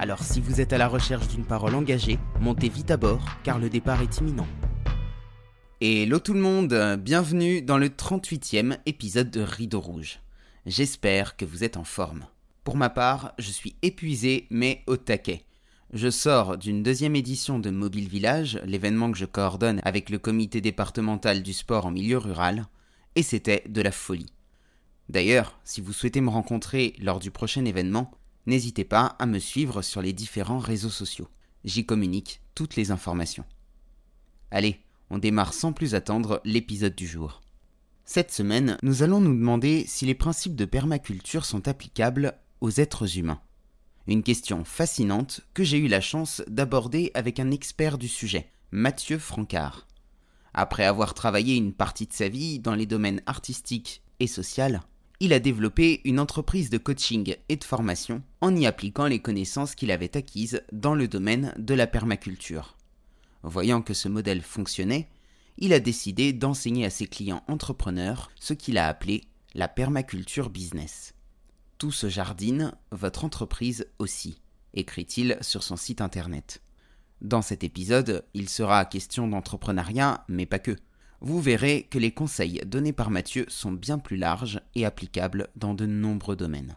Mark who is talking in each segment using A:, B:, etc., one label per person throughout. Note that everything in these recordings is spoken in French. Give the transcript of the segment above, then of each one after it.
A: Alors si vous êtes à la recherche d'une parole engagée, montez vite à bord car le départ est imminent. Hello tout le monde, bienvenue dans le 38e épisode de Rideau Rouge. J'espère que vous êtes en forme. Pour ma part, je suis épuisé mais au taquet. Je sors d'une deuxième édition de Mobile Village, l'événement que je coordonne avec le comité départemental du sport en milieu rural, et c'était de la folie. D'ailleurs, si vous souhaitez me rencontrer lors du prochain événement, n'hésitez pas à me suivre sur les différents réseaux sociaux. J'y communique toutes les informations. Allez, on démarre sans plus attendre l'épisode du jour. Cette semaine, nous allons nous demander si les principes de permaculture sont applicables aux êtres humains. Une question fascinante que j'ai eu la chance d'aborder avec un expert du sujet, Mathieu Francard. Après avoir travaillé une partie de sa vie dans les domaines artistiques et social, il a développé une entreprise de coaching et de formation en y appliquant les connaissances qu'il avait acquises dans le domaine de la permaculture. Voyant que ce modèle fonctionnait, il a décidé d'enseigner à ses clients entrepreneurs ce qu'il a appelé la permaculture business. Tout se jardine, votre entreprise aussi, écrit-il sur son site internet. Dans cet épisode, il sera question d'entrepreneuriat, mais pas que vous verrez que les conseils donnés par Mathieu sont bien plus larges et applicables dans de nombreux domaines.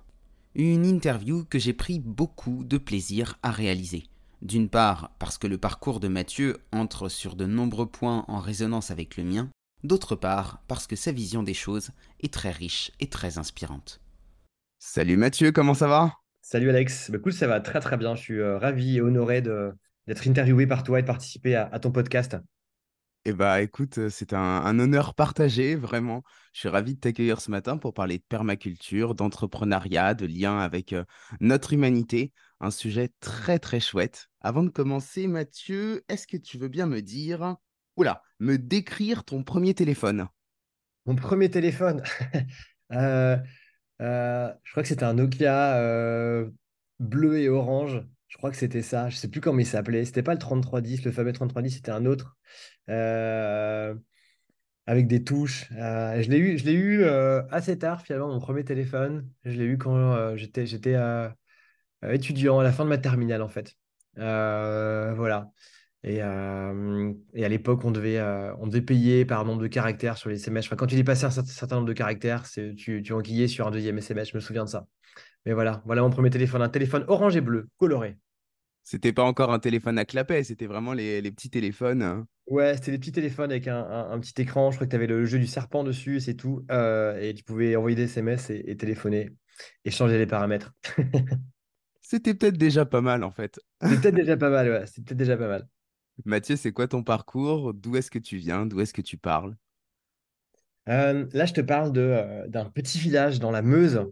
A: Une interview que j'ai pris beaucoup de plaisir à réaliser. D'une part parce que le parcours de Mathieu entre sur de nombreux points en résonance avec le mien, d'autre part parce que sa vision des choses est très riche et très inspirante. Salut Mathieu, comment ça va?
B: Salut Alex, bah cool, ça va très très bien. Je suis euh, ravi et honoré d'être interviewé par toi et de participer à ton podcast.
A: Eh bah écoute, c'est un, honneur partagé, vraiment. Je suis ravi de t'accueillir ce matin pour parler de permaculture, d'entrepreneuriat, de lien avec notre humanité. Un sujet très très chouette. Avant de commencer, Mathieu, est-ce que tu veux bien me dire, oula, me décrire ton premier téléphone?
B: Mon premier téléphone? Euh, euh, Je crois que c'était un Nokia bleu et orange. Je crois que c'était ça. Je sais plus comment il s'appelait. C'était pas le 3310, le fameux 3310, c'était un autre. Euh, avec des touches. Euh, je l'ai eu, je l'ai eu euh, assez tard, finalement, mon premier téléphone. Je l'ai eu quand j'étais, j'étais étudiant à la fin de ma terminale, en fait. voilà. Et, à l'époque, on devait, on devait payer par nombre de caractères sur les SMS. Enfin, quand tu dépassais un certain nombre de caractères, tu, tu enquillais sur un deuxième SMS. Je me souviens de ça. Mais voilà, voilà mon premier téléphone, un téléphone orange et bleu, coloré.
A: C'était pas encore un téléphone à clapet, c'était vraiment les, petits téléphones.
B: Ouais, c'était des petits téléphones avec un, petit écran. Je crois que tu avais le jeu du serpent dessus, c'est tout. Euh, et tu pouvais envoyer des SMS et, téléphoner et changer les paramètres.
A: c'était peut-être déjà pas mal en fait.
B: C'était peut-être déjà pas mal, ouais. C'était peut-être déjà pas mal.
A: Mathieu, c'est quoi ton parcours? D'où est-ce que tu viens? D'où est-ce que tu parles?
B: Euh, Là, je te parle euh, d'un petit village dans la Meuse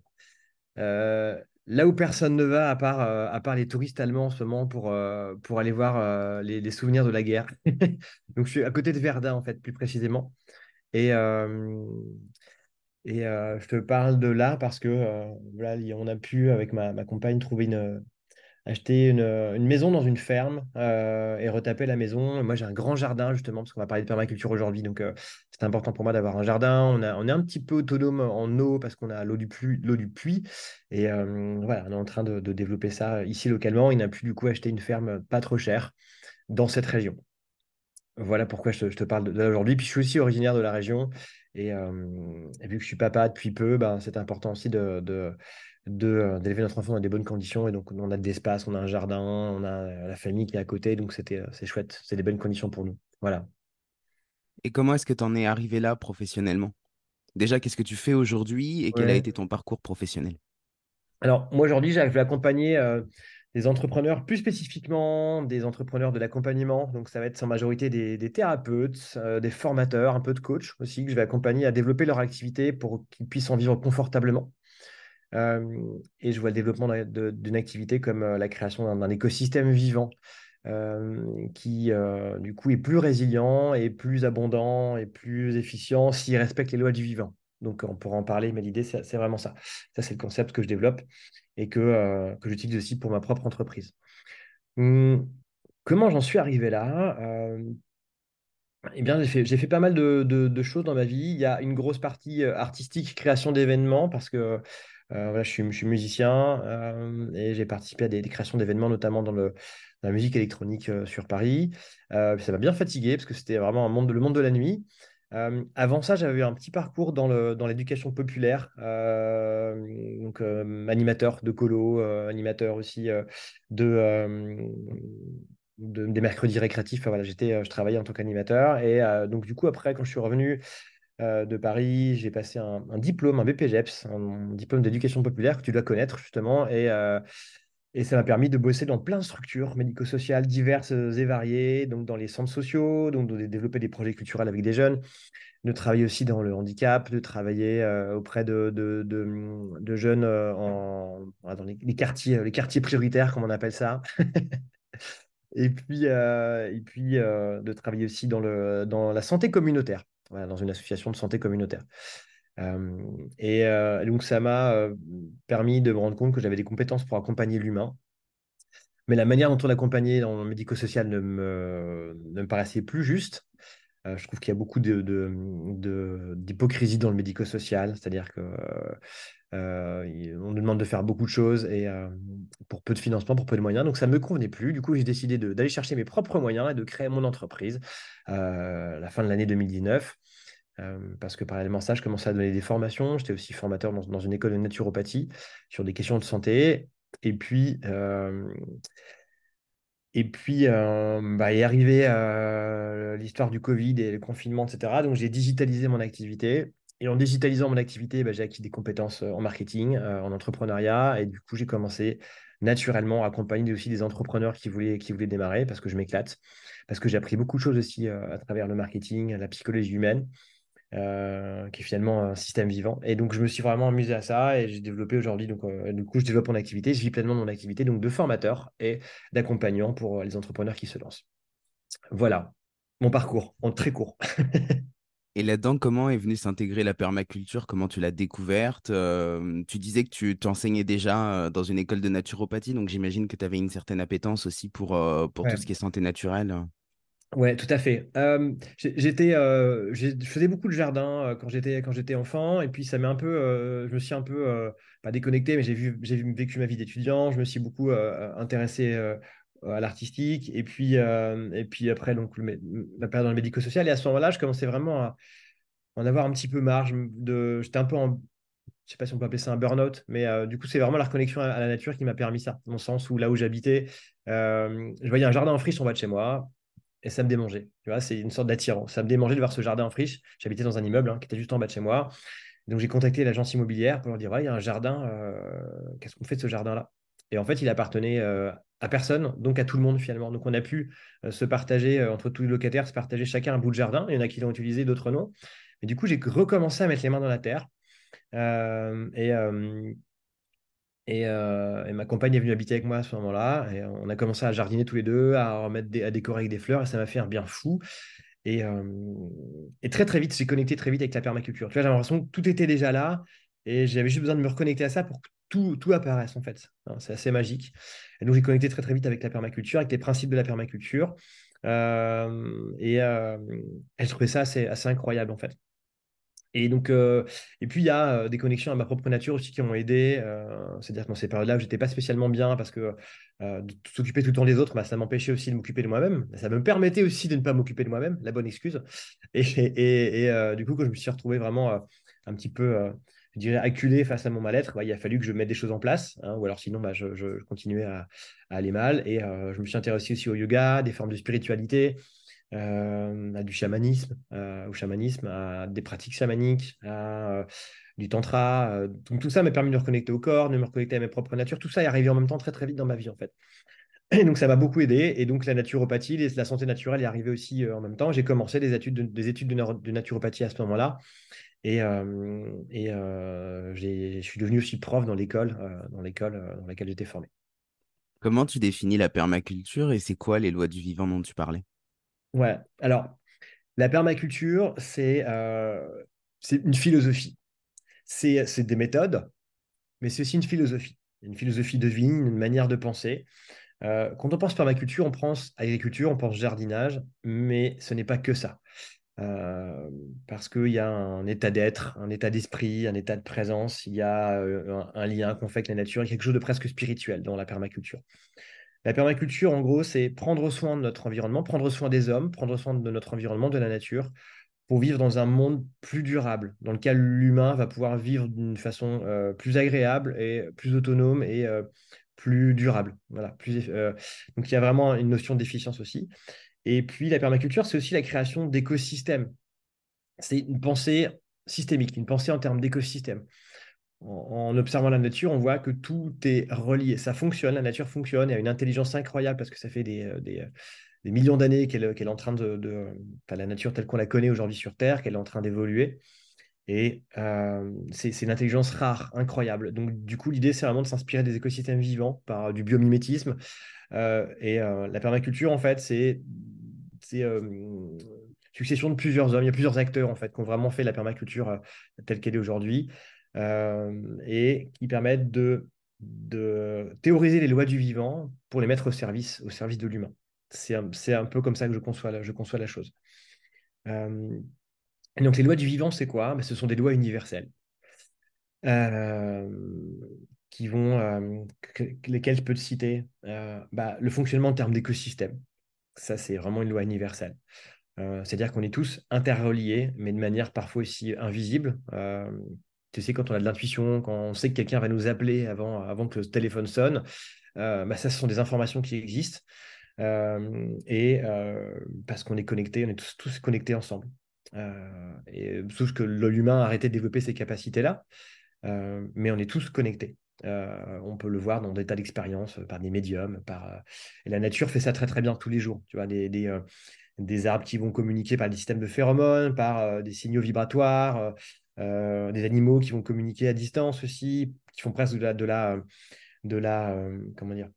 B: euh, là où personne ne va, à part, euh, à part les touristes allemands en ce moment, pour, euh, pour aller voir les, souvenirs de la guerre. Donc, je suis à côté de Verdun, en fait, plus précisément. Et, et je te parle de là parce que voilà, on a pu, avec ma, ma compagne, trouver une, acheter une, maison dans une ferme euh, et retaper la maison. Moi, j'ai un grand jardin, justement, parce qu'on va parler de permaculture aujourd'hui. Donc, euh, c'est important pour moi d'avoir un jardin. On, est un petit peu autonome en eau parce qu'on a l'eau du, puits. Et euh, voilà, on est en train de, développer ça ici localement. Il n'a pu, du coup, acheter une ferme pas trop chère dans cette région. Voilà pourquoi je te, parle de. Puis, je suis aussi originaire de la région. Et, vu que je suis papa depuis peu, ben, c'est important aussi de euh, d'élever notre enfant dans des bonnes conditions. Et donc, on a de l'espace, on a un jardin, on a euh, la famille qui est à côté. Donc, c'était, euh, c'est chouette. C'est des bonnes conditions pour nous. Voilà.
A: Et comment est-ce que tu en es arrivé là professionnellement? Déjà, qu'est-ce que tu fais aujourd'hui et quel a été ton parcours professionnel?
B: Alors, moi, aujourd'hui, j'ai accompagner des entrepreneurs, plus spécifiquement des entrepreneurs de l'accompagnement. Donc, ça va être en majorité des, des thérapeutes, des formateurs, un peu de coach aussi, que je vais accompagner à développer leur activité pour qu'ils puissent en vivre confortablement. Euh, et je vois le développement d'une activité comme euh, la création d'un écosystème vivant qui du coup est plus résilient et plus abondant et plus efficient s'il respecte les lois du vivant. Donc on pourra en parler, mais l'idée c'est vraiment ça. Ça c'est le concept que je développe et que, que j'utilise aussi pour ma propre entreprise. Hum, comment j'en suis arrivé là eh bien, j'ai fait, fait, pas mal de, choses dans ma vie. Il y a une grosse partie artistique, création d'événements, parce que voilà, je, suis, musicien et j'ai participé à des, créations d'événements, notamment dans la musique électronique euh, sur Paris. Euh, ça m'a bien fatigué parce que c'était vraiment le monde de la nuit. Euh, avant ça, j'avais eu un petit parcours dans, l'éducation populaire, donc animateur de colo, animateur aussi de, des mercredis récréatifs. voilà, je travaillais en tant qu'animateur. Et donc, du coup, après, quand je suis revenu de Paris, j'ai passé un, diplôme, un BPGEPS, un diplôme d'éducation populaire que tu dois connaître justement. Et et ça m'a permis de bosser dans plein de structures médico-sociales diverses et variées, donc dans les centres sociaux, donc de développer des projets culturels avec des jeunes, de travailler aussi dans le handicap, de travailler euh, auprès de, de, jeunes euh, en, dans les, quartiers, les quartiers prioritaires, comme on appelle ça. et puis, euh, et puis de travailler aussi dans, le, dans la santé communautaire, dans une association de santé communautaire. Euh, et euh, donc, ça m'a euh, permis de me rendre compte que j'avais des compétences pour accompagner l'humain. Mais la manière dont on l'accompagnait dans le médico-social ne me, ne me paraissait plus juste. Je trouve qu'il y a beaucoup d'hypocrisie de, dans le médico-social, c'est-à-dire que on nous demande de faire beaucoup de choses et pour peu de financement, pour peu de moyens. Donc ça ne me convenait plus. Du coup, j'ai décidé d'aller chercher mes propres moyens et de créer mon entreprise à la fin de l'année 2019. Euh, parce que parallèlement à ça, je commençais à donner des formations. J'étais aussi formateur dans, une école de naturopathie sur des questions de santé. Et puis, euh, et puis euh, bah, est arrivé l'histoire du Covid et le confinement, etc. Donc, j'ai digitalisé mon activité. Et en digitalisant mon activité, bah, j'ai acquis des compétences en marketing, en entrepreneuriat. Et du coup, j'ai commencé naturellement à accompagner aussi des entrepreneurs qui voulaient, qui voulaient démarrer parce que je m'éclate, parce que j'ai appris beaucoup de choses aussi à travers le marketing, la psychologie humaine. Euh, qui est finalement un système vivant. Et donc, je me suis vraiment amusé à ça et j'ai développé aujourd'hui, donc, euh, du coup, je développe mon activité, je vis pleinement mon activité donc de formateur et d'accompagnant pour les entrepreneurs qui se lancent. Voilà mon parcours en très court.
A: Et là-dedans, comment est venue s'intégrer la permaculture? Comment tu l'as découverte? Euh, Tu disais que tu t'enseignais déjà dans une école de naturopathie, donc j'imagine que tu avais une certaine appétence aussi pour, pour tout ce qui est santé naturelle.
B: Ouais, tout à fait. j'étais, je faisais beaucoup de jardin quand j'étais quand j'étais enfant, et puis ça m'a un peu, je me suis un peu pas déconnecté, mais j'ai vu j'ai vécu ma vie d'étudiant. Je me suis beaucoup intéressé à l'artistique, et puis et puis après donc la période dans le médico-social. Et à ce moment-là, je commençais vraiment à en avoir un petit peu marre. De, j'étais un peu en je sais pas si on peut appeler ça un burn-out, mais du coup, c'est vraiment la reconnexion à, la nature qui m'a permis ça, dans le sens où là où j'habitais, je voyais un jardin en friche en bas de chez moi et ça me démangeait. Tu vois, c'est une sorte d'attirance. Ça me démangeait de voir ce jardin en friche. J'habitais dans un immeuble hein, qui était juste en bas de chez moi. Donc j'ai contacté l'agence immobilière pour leur dire ouais, il y a un jardin. Euh, qu'est-ce qu'on fait de ce jardin-là? Et en fait, il appartenait euh, à personne, donc à tout le monde finalement. Donc on a pu euh, se partager entre tous les locataires, se partager chacun un bout de jardin. Il y en a qui l'ont utilisé, d'autres non. Mais du coup, j'ai recommencé à mettre les mains dans la terre. et euh, et, ma compagne est venue habiter avec moi à ce moment-là. Et on a commencé à jardiner tous les deux, à, remettre à décorer avec des fleurs. Et ça m'a fait un bien fou. Et, euh, très, très vite, j'ai connecté très vite avec la permaculture. Tu vois, j'avais l'impression que tout était déjà là. Et j'avais juste besoin de me reconnecter à ça pour que tout, tout apparaisse, en fait. Hein, c'est assez magique. Et donc, j'ai connecté très, très vite avec la permaculture, avec les principes de la permaculture. Euh, et, je trouvais ça assez incroyable, en fait. Et donc, euh, et puis il y a euh, des connexions à ma propre nature aussi qui m'ont aidé. Euh, c'est-à-dire que dans ces périodes-là où j'étais pas spécialement bien parce que s'occuper tout le temps des autres, bah, ça m'empêchait aussi de m'occuper de moi-même. Ça me permettait aussi de ne pas m'occuper de moi-même, la bonne excuse. Et, du coup, quand je me suis retrouvé vraiment un petit peu, je dirais, acculé face à mon mal-être, bah, il a fallu que je mette des choses en place. Hein, ou alors sinon, bah, je, je, continuais à, à, aller mal. Et je me suis intéressé aussi au yoga, des formes de spiritualité. Euh, à du chamanisme, euh, au chamanisme, à des pratiques chamaniques, à euh, du tantra. donc tout ça m'a permis de me reconnecter au corps, de me reconnecter à mes propres natures. Tout ça est arrivé en même temps très très vite dans ma vie en fait. Et donc ça m'a beaucoup aidé. Et donc la naturopathie, la santé naturelle est arrivée aussi en même temps. J'ai commencé des études de, des études de, naturopathie à ce moment-là. Et, et je suis devenu aussi prof dans l'école dans l'école dans laquelle j'étais formé.
A: Comment tu définis la permaculture et c'est quoi les lois du vivant dont tu parlais?
B: Ouais, alors la permaculture, c'est euh, une philosophie. C'est c'est des méthodes, mais c'est aussi une philosophie. Une philosophie de vie, une manière de penser. Euh, quand on pense permaculture, on pense agriculture, on pense jardinage, mais ce n'est pas que ça. Euh, parce qu'il y a un état d'être, un état d'esprit, un état de présence, il y a euh, un, un, lien qu'on fait avec la nature, il y a quelque chose de presque spirituel dans la permaculture. La permaculture, en gros, c'est prendre soin de notre environnement, prendre soin des hommes, prendre soin de notre environnement, de la nature, pour vivre dans un monde plus durable, dans lequel l'humain va pouvoir vivre d'une façon euh, plus agréable et plus autonome et euh, plus durable. Voilà, plus, euh, donc il y a vraiment une notion d'efficience aussi. Et puis la permaculture, c'est aussi la création d'écosystèmes. C'est une pensée systémique, une pensée en termes d'écosystème en, observant la nature, on voit que tout est relié. Ça fonctionne, la nature fonctionne, il y a une intelligence incroyable parce que ça fait des, euh, euh, millions d'années qu'elle est en train de. la nature telle qu'on la connaît aujourd'hui sur Terre, qu'elle est en train d'évoluer. Et euh, c'est une intelligence rare, incroyable. Donc, du coup, l'idée, c'est vraiment de s'inspirer des écosystèmes vivants par du biomimétisme. Euh, et euh, la permaculture, en fait, c'est succession de plusieurs hommes. Il y a plusieurs acteurs, en fait, qui ont vraiment fait la permaculture telle qu'elle est aujourd'hui. Euh, et qui permettent de, théoriser les lois du vivant pour les mettre au service, au service de l'humain. C'est un, un, peu comme ça que je conçois la, je conçois la chose. Euh, donc les lois du vivant, c'est quoi? Ben, Ce sont des lois universelles. Euh, qui vont, lesquelles je peux te citer bah, Le fonctionnement en termes d'écosystème. Ça, c'est vraiment une loi universelle. C'est-à-dire qu'on est tous interreliés, mais de manière parfois aussi invisible. Tu sais, quand on a de l'intuition, quand on sait que quelqu'un va nous appeler avant, avant que le téléphone sonne, euh, bah ça, ce sont des informations qui existent. Euh, et euh, parce qu'on est connectés, on est tous, connectés ensemble. Et, sauf que l'humain a arrêté de développer ces capacités-là, mais on est tous connectés. On peut le voir dans des tas d'expériences par des médiums. Par, et la nature fait ça très très bien tous les jours. Tu vois, des, des, des arbres qui vont communiquer par des systèmes de phéromones, par des signaux vibratoires. Euh, des animaux qui vont communiquer à distance aussi, qui font presque de la, de la, de la euh, comment dire,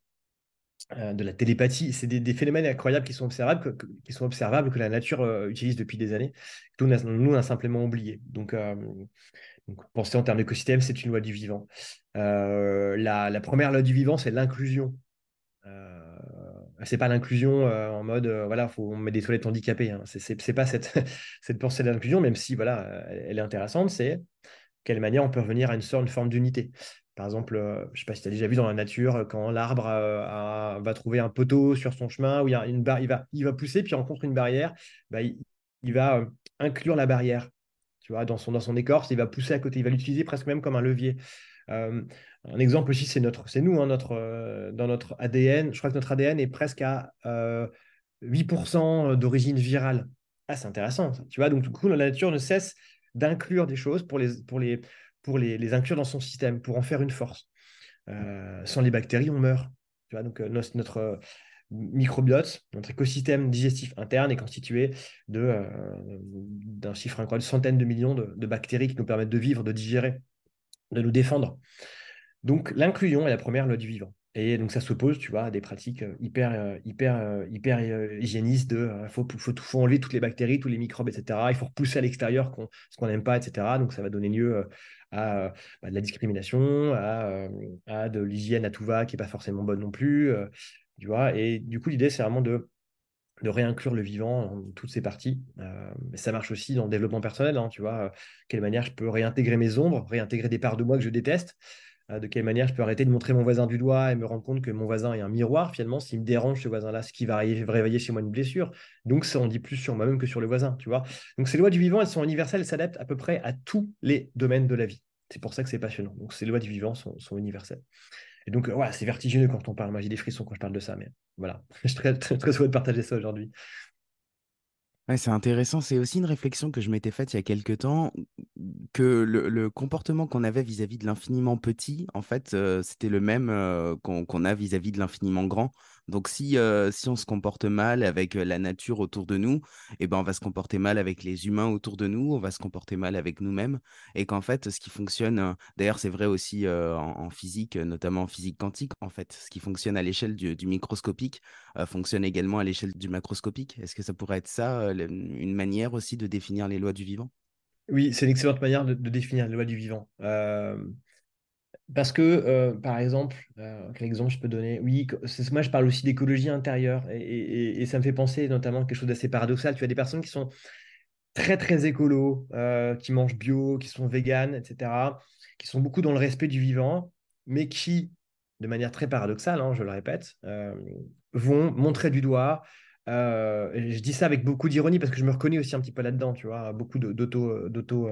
B: euh, de la télépathie. C'est des, des, phénomènes incroyables qui sont observables, que, qui sont observables que la nature utilise depuis des années. Nous, nous, on simplement oublié. Donc, penser en termes d'écosystème, c'est une loi du vivant. La, première loi du vivant, c'est l'inclusion. Euh, c'est pas l'inclusion euh, en mode euh, voilà faut on met des toilettes handicapées hein. c'est pas cette cette pensée d'inclusion même si voilà elle est intéressante c'est quelle manière on peut revenir à une sorte de forme d'unité par exemple je sais pas si tu as déjà vu dans la nature quand l'arbre va trouver un poteau sur son chemin où il une va pousser puis il rencontre une barrière bah, il, il, va inclure la barrière tu vois dans son dans son écorce il va pousser à côté il va l'utiliser presque même comme un levier euh, un exemple aussi, c'est notre, c'est nous, hein, notre, euh, dans notre ADN. Je crois que notre ADN est presque à 8% euh, d'origine virale. Ah, c'est intéressant, tu vois. Donc, du coup, la nature ne cesse d'inclure des choses pour les, inclure dans son système, pour en faire une force. sans les bactéries, on meurt. Tu vois, donc notre, notre microbiote, notre écosystème digestif interne est constitué d'un chiffre incroyable, centaines de millions de, bactéries qui nous permettent de vivre, de digérer de nous défendre. Donc l'inclusion est la première loi du vivant. Et donc ça s'oppose, tu vois, à des pratiques euh, hyper, euh, hyper, euh, hyper hygiénistes de il faut, faut, faut, enlever toutes les bactéries, tous les microbes, etc. Il faut repousser à l'extérieur ce qu'on n'aime pas, etc. Donc ça va donner lieu à, bah, de la discrimination, à, de l'hygiène à tout va qui n'est pas forcément bonne non plus. tu vois, et du coup, l'idée, c'est vraiment de de réinclure le vivant dans toutes ses parties. Euh, mais ça marche aussi dans le développement personnel, hein, tu vois, euh, quelle manière je peux réintégrer mes ombres, réintégrer des parts de moi que je déteste, euh, de quelle manière je peux arrêter de montrer mon voisin du doigt et me rendre compte que mon voisin est un miroir, finalement, s'il me dérange ce voisin-là, ce qui va réveiller chez moi une blessure. Donc ça en dit plus sur moi-même que sur le voisin, tu vois. Donc ces lois du vivant, elles sont universelles, elles s'adaptent à peu près à tous les domaines de la vie. C'est pour ça que c'est passionnant. Donc ces lois du vivant sont, sont universelles. Et donc, voilà, c'est vertigineux quand on parle. Moi, j'ai des frissons quand je parle de ça, mais voilà, je suis très, très, heureux de partager ça aujourd'hui.
A: Ouais, c'est intéressant. C'est aussi une réflexion que je m'étais faite il y a quelques temps, que le, le comportement qu'on avait vis-à-vis de l'infiniment petit, en fait, euh, c'était le même euh, qu'on a vis-à-vis de l'infiniment grand. Donc si, on se comporte mal avec la nature autour de nous, eh ben, on va se comporter mal avec les humains autour de nous, on va se comporter mal avec nous-mêmes. Et qu'en fait, ce qui fonctionne, euh, d'ailleurs c'est vrai aussi en, physique, notamment en physique quantique, en fait, ce qui fonctionne à l'échelle du, microscopique fonctionne également à l'échelle du macroscopique. Est-ce que ça pourrait être ça, une manière aussi de définir les lois du vivant?
B: Oui, c'est une excellente manière de, définir les lois du vivant. Parce que, euh, par exemple, euh, quel exemple je peux donner? Oui, moi je parle aussi d'écologie intérieure et, ça me fait penser notamment à quelque chose d'assez paradoxal. Tu as des personnes qui sont très très écolo, euh, qui mangent bio, qui sont véganes, etc., qui sont beaucoup dans le respect du vivant, mais qui, de manière très paradoxale, hein, je le répète, vont montrer du doigt. je dis ça avec beaucoup d'ironie parce que je me reconnais aussi un petit peu là-dedans, tu vois, beaucoup d'auto,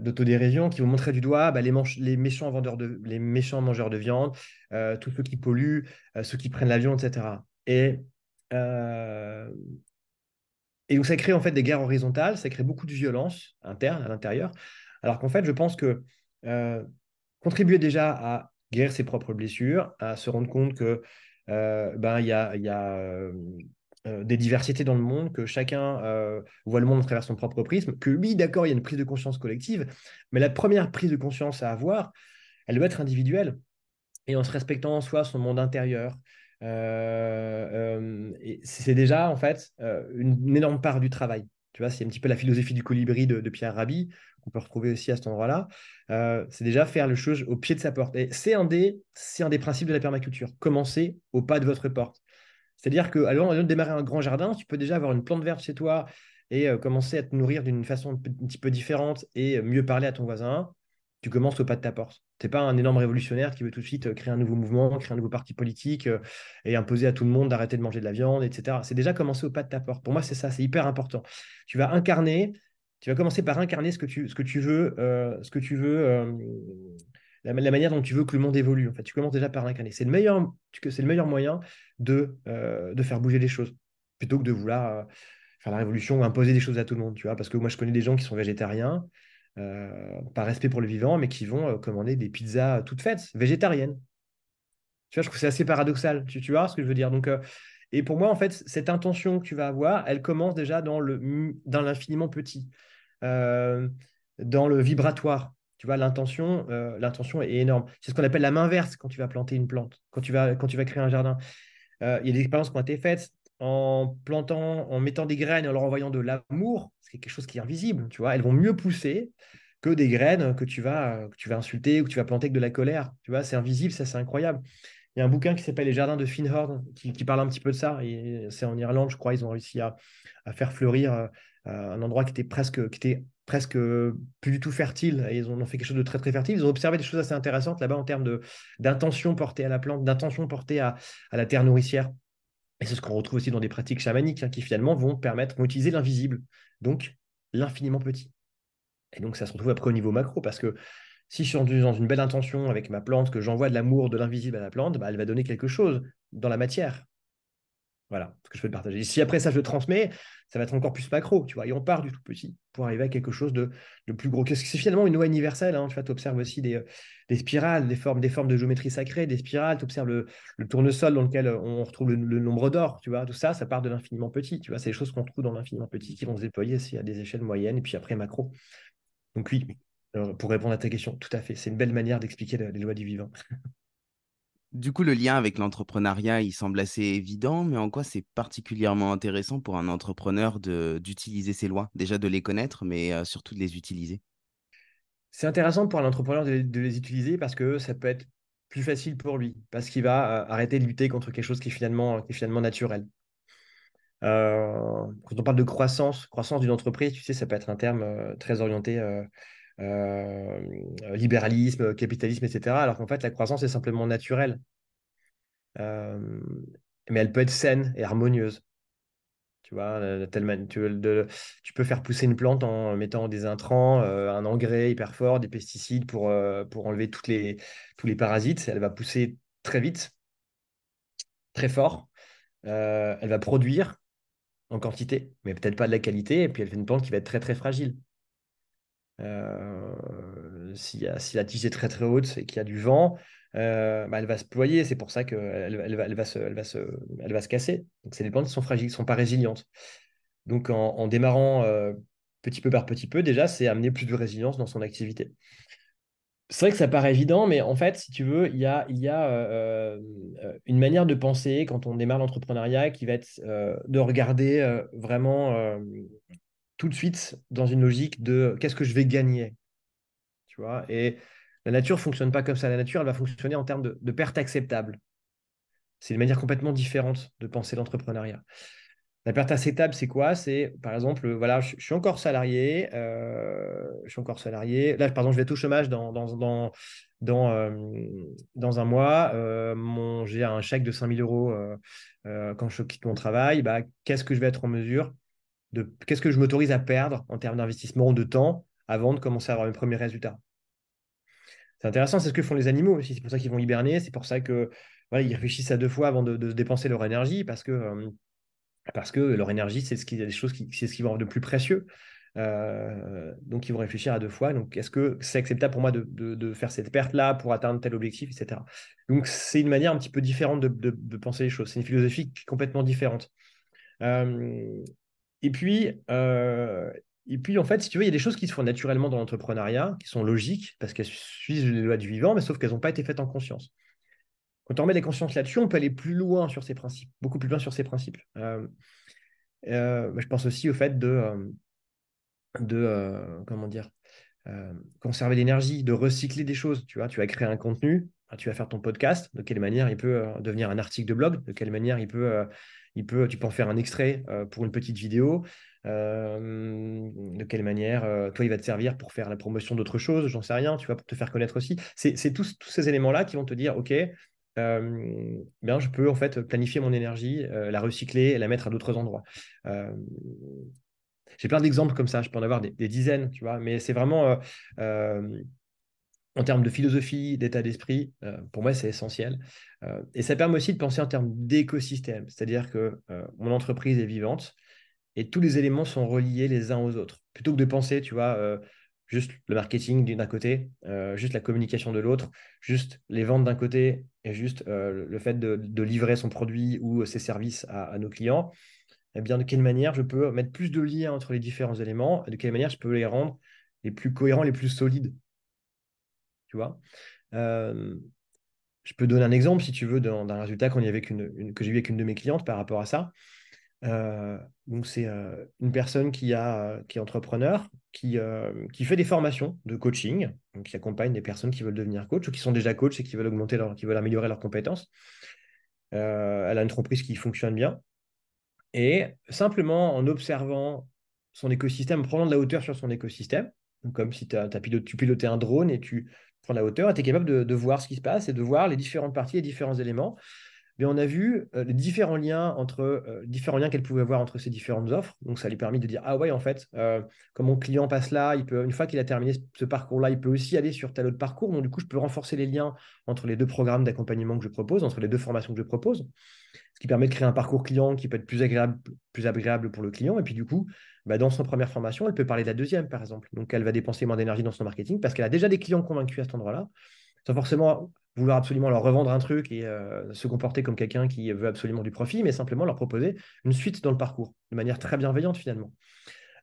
B: d'autodérision qui vont montrer du doigt bah, les, les, méchants vendeurs de, les méchants mangeurs de viande, euh, tous ceux qui polluent, euh, ceux qui prennent l'avion, etc. Et, et donc ça crée en fait des guerres horizontales, ça crée beaucoup de violence interne à l'intérieur, alors qu'en fait je pense que contribuer déjà à guérir ses propres blessures, à se rendre compte que ben il y a, y a euh, des diversités dans le monde, que chacun euh, voit le monde à travers son propre prisme, que oui, d'accord, il y a une prise de conscience collective, mais la première prise de conscience à avoir, elle doit être individuelle, et en se respectant en soi son monde intérieur. Euh, c'est déjà, en fait, une, énorme part du travail. Tu vois, c'est un petit peu la philosophie du colibri de, Pierre Rabhi, qu'on peut retrouver aussi à cet endroit-là. c'est déjà faire le chose au pied de sa porte. Et c'est un, des, un des principes de la permaculture. Commencez au pas de votre porte. C'est-à-dire lieu de démarrer un grand jardin, tu peux déjà avoir une plante verte chez toi et euh, commencer à te nourrir d'une façon un petit peu différente et euh, mieux parler à ton voisin. Tu commences au pas de ta porte. Tu n'es pas un énorme révolutionnaire qui veut tout de suite euh, créer un nouveau mouvement, créer un nouveau parti politique et imposer à tout le monde d'arrêter de manger de la viande, etc. C'est déjà commencer au pas de ta porte. Pour moi, c'est ça, c'est hyper important. Tu vas incarner, tu vas commencer par incarner ce que tu veux, ce que tu veux la, manière dont tu veux que le monde évolue. En fait, tu commences déjà par l'incarner. C'est le meilleur, le meilleur moyen de, euh, de faire bouger les choses, plutôt que de vouloir euh, faire la révolution ou imposer des choses à tout le monde. Tu vois, parce que moi, je connais des gens qui sont végétariens, euh, par respect pour le vivant, mais qui vont commander des pizzas toutes faites, végétariennes. Tu vois, je trouve c'est assez paradoxal. Tu, tu vois ce que je veux dire? Donc, et pour moi, en fait, cette intention que tu vas avoir, elle commence déjà dans le dans l'infiniment petit, dans le vibratoire. Tu vois, l'intention, euh, l'intention est énorme. C'est ce qu'on appelle la main verse quand tu vas planter une plante, quand tu vas, quand tu vas créer un jardin. Euh, il y a des expériences qui ont été faites en plantant, en mettant des graines, en leur envoyant de l'amour, c'est quelque chose qui est invisible. Tu vois, elles vont mieux pousser que des graines que tu vas, que tu vas insulter ou que tu vas planter avec de la colère. Tu vois, c'est invisible, ça c'est incroyable. Il y a un bouquin qui s'appelle Les Jardins de Finhorn qui, qui, parle un petit peu de ça. Et c'est en Irlande, je crois, ils ont réussi à, à faire fleurir euh, un endroit qui était presque, qui était presque plus du tout fertile. Et ils ont fait quelque chose de très très fertile. Ils ont observé des choses assez intéressantes là-bas en termes d'intention portée à la plante, d'intention portée à, à, la terre nourricière. Et c'est ce qu'on retrouve aussi dans des pratiques chamaniques hein, qui finalement vont permettre d'utiliser l'invisible, donc l'infiniment petit. Et donc ça se retrouve après au niveau macro parce que si je suis dans une belle intention avec ma plante, que j'envoie de l'amour, de l'invisible à la plante, bah, elle va donner quelque chose dans la matière. Voilà ce que je peux te partager. Et si après ça, je le transmets, ça va être encore plus macro, tu vois. Et on part du tout petit pour arriver à quelque chose de, plus gros. C'est finalement une loi universelle. Hein. Tu vois, observes aussi des, spirales, des formes, de géométrie sacrée, des spirales. Tu observes le, tournesol dans lequel on retrouve le, nombre d'or. Tu vois, tout ça, ça part de l'infiniment petit. Tu vois, c'est des choses qu'on trouve dans l'infiniment petit qui vont se déployer à des échelles moyennes et puis après macro. Donc oui, pour répondre à ta question, tout à fait. C'est une belle manière d'expliquer les lois du vivant.
A: Du coup, le lien avec l'entrepreneuriat, il semble assez évident, mais en quoi c'est particulièrement intéressant pour un entrepreneur d'utiliser ces lois? Déjà de les connaître, mais euh, surtout de les utiliser.
B: C'est intéressant pour un entrepreneur de, les utiliser parce que ça peut être plus facile pour lui, parce qu'il va euh, arrêter de lutter contre quelque chose qui est finalement, qui naturel. Euh, quand on parle de croissance, croissance d'une entreprise, tu sais, ça peut être un terme très orienté euh, libéralisme, capitalisme, etc. Alors qu'en fait, la croissance est simplement naturelle. Euh, mais elle peut être saine et harmonieuse. Tu vois, tu, peux faire pousser une plante en mettant des intrants, euh, un engrais hyper fort, des pesticides pour, pour enlever toutes les, tous les parasites. Elle va pousser très vite, très fort. elle va produire en quantité, mais peut-être pas de la qualité. Et puis elle fait une plante qui va être très très fragile. Euh, si, si, la tige est très très haute et qu'il y a du vent, bah, elle va se ployer. C'est pour ça qu'elle elle va, se, elle va, va se casser. Donc, c'est des plantes qui sont fragiles, qui ne sont pas résilientes. Donc, en, démarrant petit peu par petit peu, déjà, c'est amener plus de résilience dans son activité. C'est vrai que ça paraît évident, mais en fait, si tu veux, il y a, euh, euh, une manière de penser quand on démarre l'entrepreneuriat qui va être euh, de regarder vraiment tout de suite dans une logique de qu'est-ce que je vais gagner. Tu vois? Et la nature ne fonctionne pas comme ça. La nature, elle va fonctionner en termes de, perte acceptable. C'est une manière complètement différente de penser l'entrepreneuriat. La perte acceptable, c'est quoi? C'est, par exemple, voilà, je, suis encore salarié, euh, je suis encore salarié. Là, pardon, je vais être au chômage dans, dans, dans, dans, euh, dans un mois. Euh, j'ai un chèque de 5000 euros quand je quitte mon travail. Bah, qu'est-ce que je vais être en mesure de, qu'est-ce que je m'autorise à perdre en termes d'investissement ou de temps avant de commencer à avoir mes premiers résultats C'est intéressant, c'est ce que font les animaux aussi. C'est pour ça qu'ils vont hiberner. C'est pour ça que voilà, ils réfléchissent à deux fois avant de, de dépenser leur énergie parce que parce que leur énergie, c'est ce qui, des choses qui, c'est ce qui va de plus précieux. Euh, donc, ils vont réfléchir à deux fois. Donc, est-ce que c'est acceptable pour moi de, de, faire cette perte-là pour atteindre tel objectif, etc. Donc, c'est une manière un petit peu différente de, de penser les choses. C'est une philosophie complètement différente. Euh, et puis, euh, et puis, en fait, si tu veux, il y a des choses qui se font naturellement dans l'entrepreneuriat, qui sont logiques, parce qu'elles suivent les lois du vivant, mais sauf qu'elles n'ont pas été faites en conscience. Quand on remet des consciences là-dessus, on peut aller plus loin sur ces principes, beaucoup plus loin sur ces principes. Euh, euh, je pense aussi au fait de, de comment dire, conserver l'énergie, de recycler des choses. Tu vois, tu vas créer un contenu, tu vas faire ton podcast. De quelle manière il peut devenir un article de blog De quelle manière il peut, il peut, tu peux en faire un extrait pour une petite vidéo de quelle manière toi il va te servir pour faire la promotion d'autres choses, j'en sais rien, tu vois, pour te faire connaître aussi. C'est tous, tous ces éléments-là qui vont te dire, OK, bien, je peux en fait planifier mon énergie, la recycler et la mettre à d'autres endroits. j'ai plein d'exemples comme ça, je peux en avoir des, dizaines, tu vois, mais c'est vraiment en termes de philosophie, d'état d'esprit, pour moi, c'est essentiel. et ça permet aussi de penser en termes d'écosystème, c'est-à-dire que mon entreprise est vivante et tous les éléments sont reliés les uns aux autres. Plutôt que de penser, tu vois, juste le marketing d'un côté, euh, juste la communication de l'autre, juste les ventes d'un côté et juste euh, le fait de, livrer son produit ou ses services à, nos clients, eh bien, de quelle manière je peux mettre plus de liens entre les différents éléments et de quelle manière je peux les rendre les plus cohérents, les plus solides. Tu vois euh, Je peux donner un exemple, si tu veux, d'un résultat qu'on avec une, que j'ai eu avec une de mes clientes par rapport à ça. Euh, donc, c'est euh, une personne qui, a, qui est entrepreneur, qui, qui fait des formations de coaching, donc qui accompagne des personnes qui veulent devenir coach ou qui sont déjà coach et qui veulent, augmenter leur, qui veulent améliorer leurs compétences. elle a une entreprise qui fonctionne bien. Et simplement en observant son écosystème, en prenant de la hauteur sur son écosystème, comme si as, tu pilotais un drone et tu prends de la hauteur, es capable de, voir ce qui se passe et de voir les différentes parties, les différents éléments mais on a vu euh, les différents liens entre euh, différents liens qu'elle pouvait avoir entre ces différentes offres. Donc ça lui permet de dire ah ouais en fait euh, quand mon client passe là, il peut une fois qu'il a terminé ce parcours-là, il peut aussi aller sur tel autre parcours. Donc du coup je peux renforcer les liens entre les deux programmes d'accompagnement que je propose, entre les deux formations que je propose, ce qui permet de créer un parcours client qui peut être plus agréable, plus agréable pour le client. Et puis du coup bah, dans son première formation, elle peut parler de la deuxième par exemple. Donc elle va dépenser moins d'énergie dans son marketing parce qu'elle a déjà des clients convaincus à cet endroit-là sans forcément vouloir absolument leur revendre un truc et euh, se comporter comme quelqu'un qui veut absolument du profit, mais simplement leur proposer une suite dans le parcours, de manière très bienveillante finalement.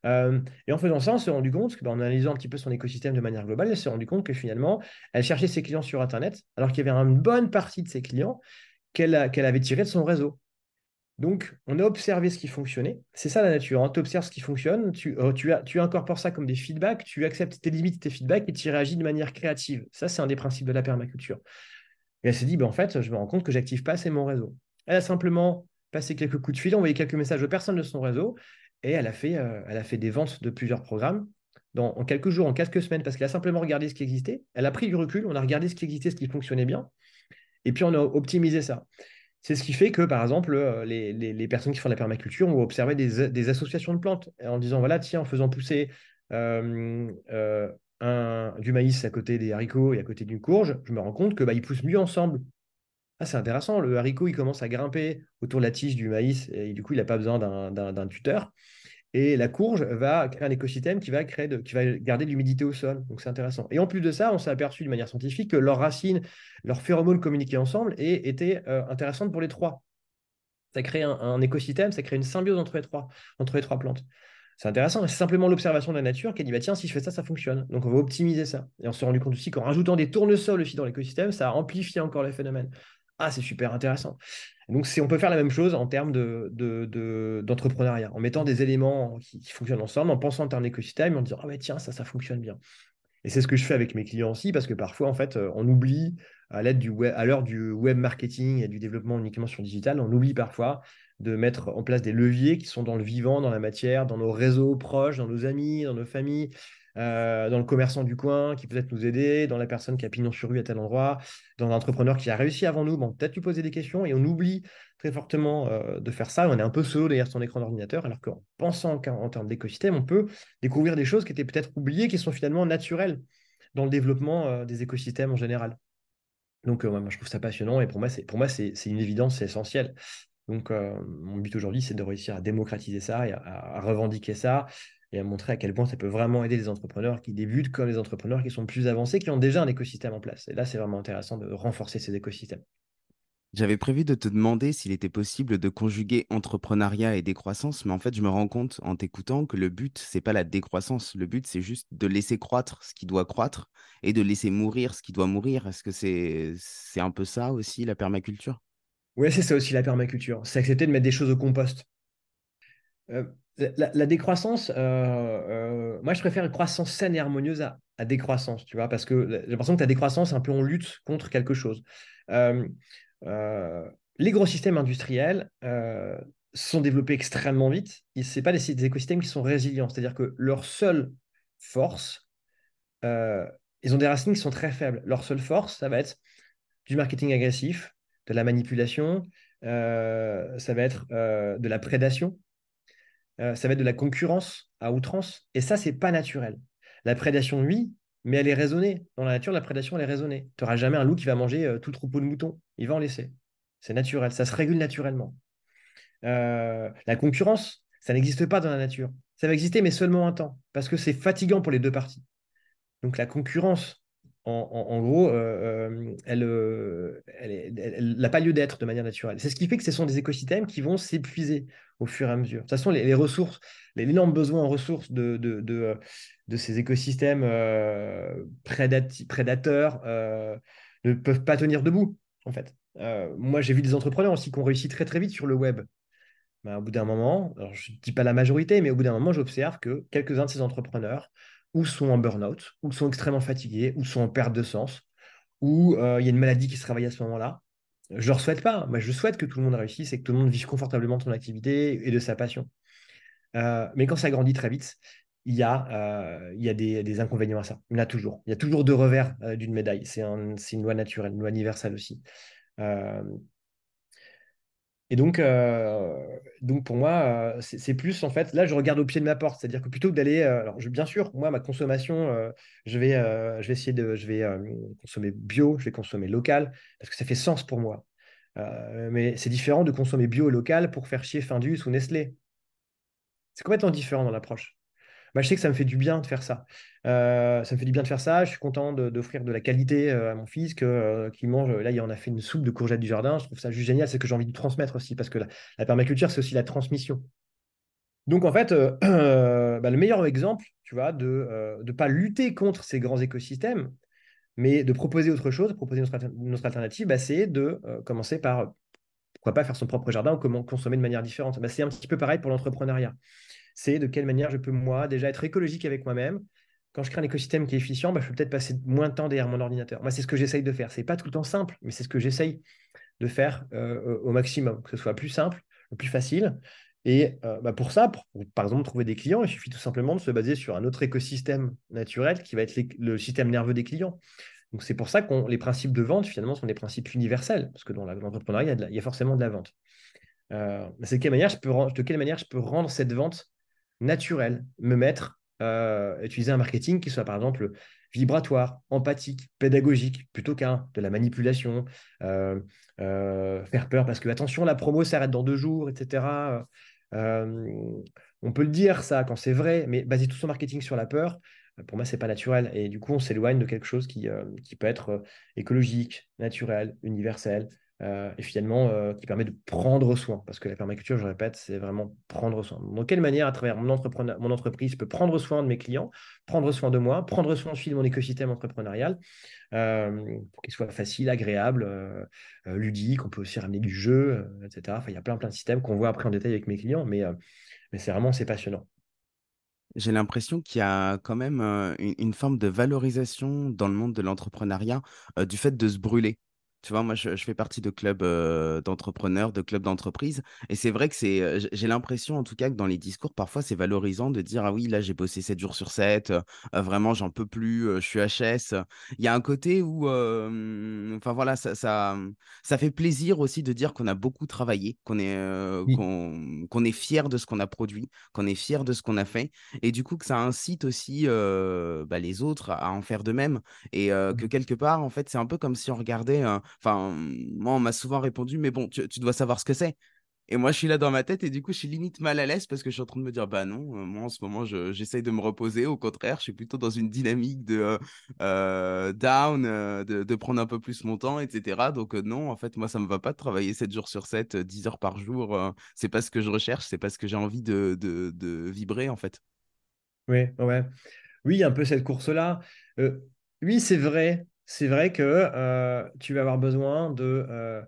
B: Euh, et en faisant ça, on s'est rendu compte, que, ben, en analysant un petit peu son écosystème de manière globale, elle s'est rendu compte que finalement, elle cherchait ses clients sur Internet, alors qu'il y avait une bonne partie de ses clients qu'elle avait tirés de son réseau. Donc, on a observé ce qui fonctionnait. C'est ça la nature. Hein. Tu ce qui fonctionne, tu, euh, tu, incorpores ça comme des feedbacks, tu acceptes tes limites, tes feedbacks et tu réagis de manière créative. Ça, c'est un des principes de la permaculture. Et elle s'est dit, ben, en fait, je me rends compte que j'active pas assez mon réseau. Elle a simplement passé quelques coups de fil, envoyé quelques messages aux personnes de son réseau et elle a fait, euh, des ventes de plusieurs programmes en quelques jours, en quelques semaines, parce qu'elle a simplement regardé ce qui existait. Elle a pris du recul, on a regardé ce qui existait, ce qui fonctionnait bien, et puis on a optimisé ça. C'est ce qui fait que, par exemple, euh, les, personnes qui font la permaculture ont observé des, associations de plantes en disant, voilà, tiens, en faisant pousser euh, du maïs à côté des haricots et à côté d'une courge, je me rends compte que bah, poussent mieux ensemble. Ah, c'est intéressant, le haricot, il commence à grimper autour de la tige du maïs et du coup, il n'a pas besoin d'un tuteur. Et la courge va créer un écosystème qui va, garder de l'humidité au sol. Donc c'est intéressant. Et en plus de ça, on s'est aperçu de manière scientifique que leurs racines, leurs phéromones communiquaient ensemble et étaient euh, intéressantes pour les trois. Ça crée un, écosystème, ça crée une symbiose entre les trois, entre les trois plantes. C'est intéressant. C'est simplement l'observation de la nature qui a dit bah, tiens, si je fais ça, ça fonctionne. Donc on va optimiser ça. Et on s'est rendu compte aussi qu'en rajoutant des tournesols aussi dans l'écosystème, ça a amplifié encore les phénomènes. Ah, c'est super intéressant. Donc, on peut faire la même chose en termes d'entrepreneuriat, de, en mettant des éléments qui, fonctionnent ensemble, en pensant en termes d'écosystème, en disant, ah tiens, ça, ça fonctionne bien. Et c'est ce que je fais avec mes clients aussi, parce que parfois, en fait, euh, on oublie, à l'heure du web marketing et du développement uniquement sur digital, on oublie parfois de mettre en place des leviers qui sont dans le vivant, dans la matière, dans nos réseaux proches, dans nos amis, dans nos familles, euh, dans le commerçant du coin qui peut-être nous aider, dans la personne qui a pignon sur rue à tel endroit, dans l'entrepreneur qui a réussi avant nous. Bon, peut-être lui poser des questions et on oublie très fortement euh, de faire ça. On est un peu solo derrière son écran d'ordinateur, alors qu'en pensant en, termes d'écosystème, on peut découvrir des choses qui étaient peut-être oubliées, qui sont finalement naturelles dans le développement euh, des écosystèmes en général. Donc, moi, je trouve ça passionnant et pour moi, c'est, une évidence, c'est essentiel. Donc, mon but aujourd'hui, c'est de réussir à démocratiser ça et à revendiquer ça et à montrer à quel point ça peut vraiment aider les entrepreneurs qui débutent comme les entrepreneurs qui sont plus avancés, qui ont déjà un écosystème en place. Et là, c'est vraiment intéressant de renforcer ces écosystèmes.
A: J'avais prévu de te demander s'il était possible de conjuguer entrepreneuriat et décroissance, mais en fait, je me rends compte en t'écoutant que le but, c'est pas la décroissance. Le but, c'est juste de laisser croître ce qui doit croître et de laisser mourir ce qui doit mourir. Est-ce que c'est c'est un peu ça aussi, la permaculture?
B: Oui, c'est ça aussi, la permaculture. C'est accepter de mettre des choses au compost. Euh, la, décroissance, euh, euh, moi je préfère une croissance saine et harmonieuse à, décroissance, tu vois, parce que j'ai l'impression que ta décroissance, un peu on lutte contre quelque chose. Euh, les gros systèmes industriels sont développés extrêmement vite. Ce pas des, écosystèmes qui sont résilients, c'est-à-dire que leur seule force, ils ont des racines qui sont très faibles. Leur seule force, ça va être du marketing agressif, de la manipulation, ça va être de la prédation euh, ça va être de la concurrence à outrance. Et ça, c'est pas naturel. La prédation, oui, mais elle est raisonnée. Dans la nature, la prédation, elle est raisonnée. Tu n'auras jamais un loup qui va manger euh, tout le troupeau de moutons. Il va en laisser. C'est naturel. Ça se régule naturellement. Euh, la concurrence, ça n'existe pas dans la nature. Ça va exister, mais seulement un temps, parce que c'est fatigant pour les deux parties. Donc la concurrence, en, gros, elle n'a pas lieu d'être de manière naturelle. C'est ce qui fait que ce sont des écosystèmes qui vont s'épuiser au fur et à mesure. De toute façon, les, ressources, les énormes besoins en ressources de, ces écosystèmes euh, prédateurs euh, ne peuvent pas tenir debout, en fait. Euh, moi, j'ai vu des entrepreneurs aussi qui ont réussi très très vite sur le web. Ben, au bout d'un moment, je ne dis pas la majorité, mais au bout d'un moment, j'observe que quelques-uns de ces entrepreneurs ou sont en burn-out, ou sont extrêmement fatigués, ou sont en perte de sens, ou il y a une maladie qui se réveille à ce moment-là, je leur souhaite pas. Moi, je souhaite que tout le monde réussisse et que tout le monde vive confortablement de son activité et de sa passion. Euh, mais quand ça grandit très vite, il y a, euh, y a des, inconvénients à ça. Il y en a toujours. Il y a toujours deux revers euh, d'une médaille. C'est une loi naturelle, une loi universelle aussi. Et donc, donc pour moi, c'est plus en fait, là, je regarde au pied de ma porte. C'est-à-dire que plutôt que d'aller. alors, je, bien sûr, moi, ma consommation, je, vais, je vais essayer de je vais, consommer bio, je vais consommer local, parce que ça fait sens pour moi. mais c'est différent de consommer bio et local pour faire chier Findus ou Nestlé. C'est complètement différent dans l'approche. Bah, je sais que ça me fait du bien de faire ça. Euh, ça me fait du bien de faire ça. Je suis content d'offrir de, la qualité euh, à mon fils euh, qui mange. Là, il en a fait une soupe de courgettes du jardin. Je trouve ça juste génial. C'est ce que j'ai envie de transmettre aussi parce que la, permaculture, c'est aussi la transmission. Donc, en fait, bah, le meilleur exemple, tu vois, de ne pas lutter contre ces grands écosystèmes, mais de proposer autre chose, proposer une autre, alternative, bah, c'est de commencer par pourquoi pas faire son propre jardin ou comment consommer de manière différente. c'est un petit peu pareil pour l'entrepreneuriat c'est de quelle manière je peux, moi, déjà être écologique avec moi-même. Quand je crée un écosystème qui est efficient, bah, je peux peut-être passer moins de temps derrière mon ordinateur. Moi, c'est ce que j'essaye de faire. Ce n'est pas tout le temps simple, mais c'est ce que j'essaye de faire euh, au maximum, que ce soit plus simple, le plus facile. Et euh, bah, pour ça, pour, par exemple trouver des clients, il suffit tout simplement de se baser sur un autre écosystème naturel qui va être le système nerveux des clients. Donc c'est pour ça que les principes de vente, finalement, sont des principes universels, parce que dans l'entrepreneuriat, il, y a forcément de la vente. Euh, de, quelle manière je peux, de quelle manière je peux rendre cette vente naturel, me mettre, euh, utiliser un marketing qui soit par exemple vibratoire, empathique, pédagogique, plutôt qu'un de la manipulation, euh, faire peur parce que attention, la promo s'arrête dans deux jours, etc. on peut le dire ça quand c'est vrai, mais baser tout son marketing sur la peur, pour moi, c'est pas naturel. Et du coup, on s'éloigne de quelque chose qui, qui peut être écologique, naturel, universel, euh, et finalement euh, qui permet de prendre soin. Parce que la permaculture, je répète, c'est vraiment prendre soin. De quelle manière, à travers mon, mon entreprise, je peux prendre soin de mes clients, prendre soin de moi, prendre soin aussi de mon écosystème entrepreneurial euh, pour qu'il soit facile, agréable, ludique. On peut aussi ramener du jeu, etc. Enfin, il y a plein, plein de systèmes qu'on voit après en détail avec mes clients, mais, mais c'est vraiment passionnant.
A: J'ai l'impression qu'il y a quand même une, forme de valorisation dans le monde de l'entrepreneuriat du fait de se brûler. Tu vois, moi, je, fais partie de clubs d'entrepreneurs, de clubs d'entreprise. Et c'est vrai que c'est, j'ai l'impression, en tout cas, que dans les discours, parfois, c'est valorisant de dire Ah oui, là, j'ai bossé 7 jours sur 7, vraiment, j'en peux plus, je suis HS. Il y a un côté où, enfin voilà, ça, ça, ça, fait plaisir aussi de dire qu'on a beaucoup travaillé, qu'on est, qu'on, est fier de ce qu'on a produit, qu'on est fier de ce qu'on a fait. Et du coup, que ça incite aussi bah, les autres à en faire de même. Et que mmh. quelque part, en fait, c'est un peu comme si on regardait. Enfin, moi, on m'a souvent répondu, mais bon, tu, dois savoir ce que c'est. Et moi, je suis là dans ma tête et du coup, je suis limite mal à l'aise parce que je suis en train de me dire, bah non, euh, moi en ce moment, j'essaye de me reposer. Au contraire, je suis plutôt dans une dynamique de euh, euh, down, de, prendre un peu plus mon temps, etc. Donc non, en fait, moi, ça me va pas de travailler 7 jours sur 7, 10 heures par jour. c'est pas ce que je recherche, c'est pas ce que j'ai envie de, vibrer, en fait.
B: Oui, ouais. Oui, un peu cette course-là. oui, c'est vrai c'est vrai que euh, tu vas avoir besoin de, euh,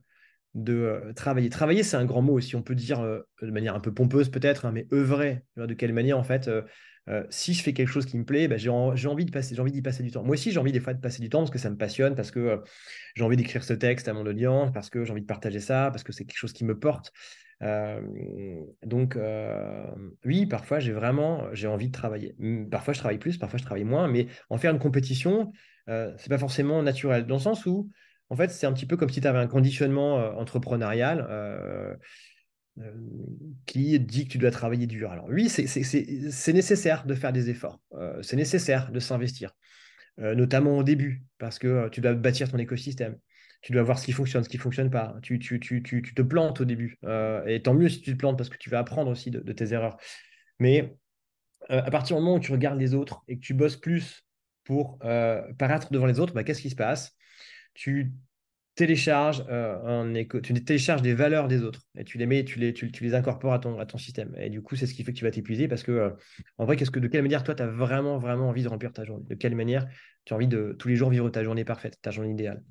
B: euh, travailler. Travailler, c'est un grand mot aussi. On peut dire de manière un peu pompeuse peut-être, hein, mais œuvrer. De quelle manière, en fait, si je fais quelque chose qui me plaît, bah, j'ai envie d'y passer du temps. Moi aussi, j'ai envie des fois de passer du temps parce que ça me passionne, parce que j'ai envie d'écrire ce texte à mon audience, parce que j'ai envie de partager ça, parce que c'est quelque chose qui me porte. donc, oui, parfois, j'ai vraiment j'ai envie de travailler. Parfois, je travaille plus, parfois, je travaille moins, mais en faire une compétition, euh, c'est pas forcément naturel. Dans le sens où, en fait, c'est un petit peu comme si tu avais un conditionnement euh, entrepreneurial euh, qui dit que tu dois travailler dur. Alors oui, c'est nécessaire de faire des efforts, c'est nécessaire de s'investir, notamment au début, parce que tu dois bâtir ton écosystème. Tu dois voir ce qui fonctionne, ce qui ne fonctionne pas. Tu, tu, tu, tu, te plantes au début. et tant mieux si tu te plantes parce que tu vas apprendre aussi de tes erreurs. Mais à partir du moment où tu regardes les autres et que tu bosses plus pour euh, paraître devant les autres, bah, qu'est-ce qui se passe? Tu télécharges euh, tu télécharges des valeurs des autres et tu les mets, tu les, tu, les incorpores à ton, système. Et du coup, c'est ce qui fait que tu vas t'épuiser parce que, euh, en vrai, que, de quelle manière toi, tu as vraiment, vraiment envie de remplir ta journée? De quelle manière tu as envie de tous les jours vivre ta journée parfaite, ta journée idéale?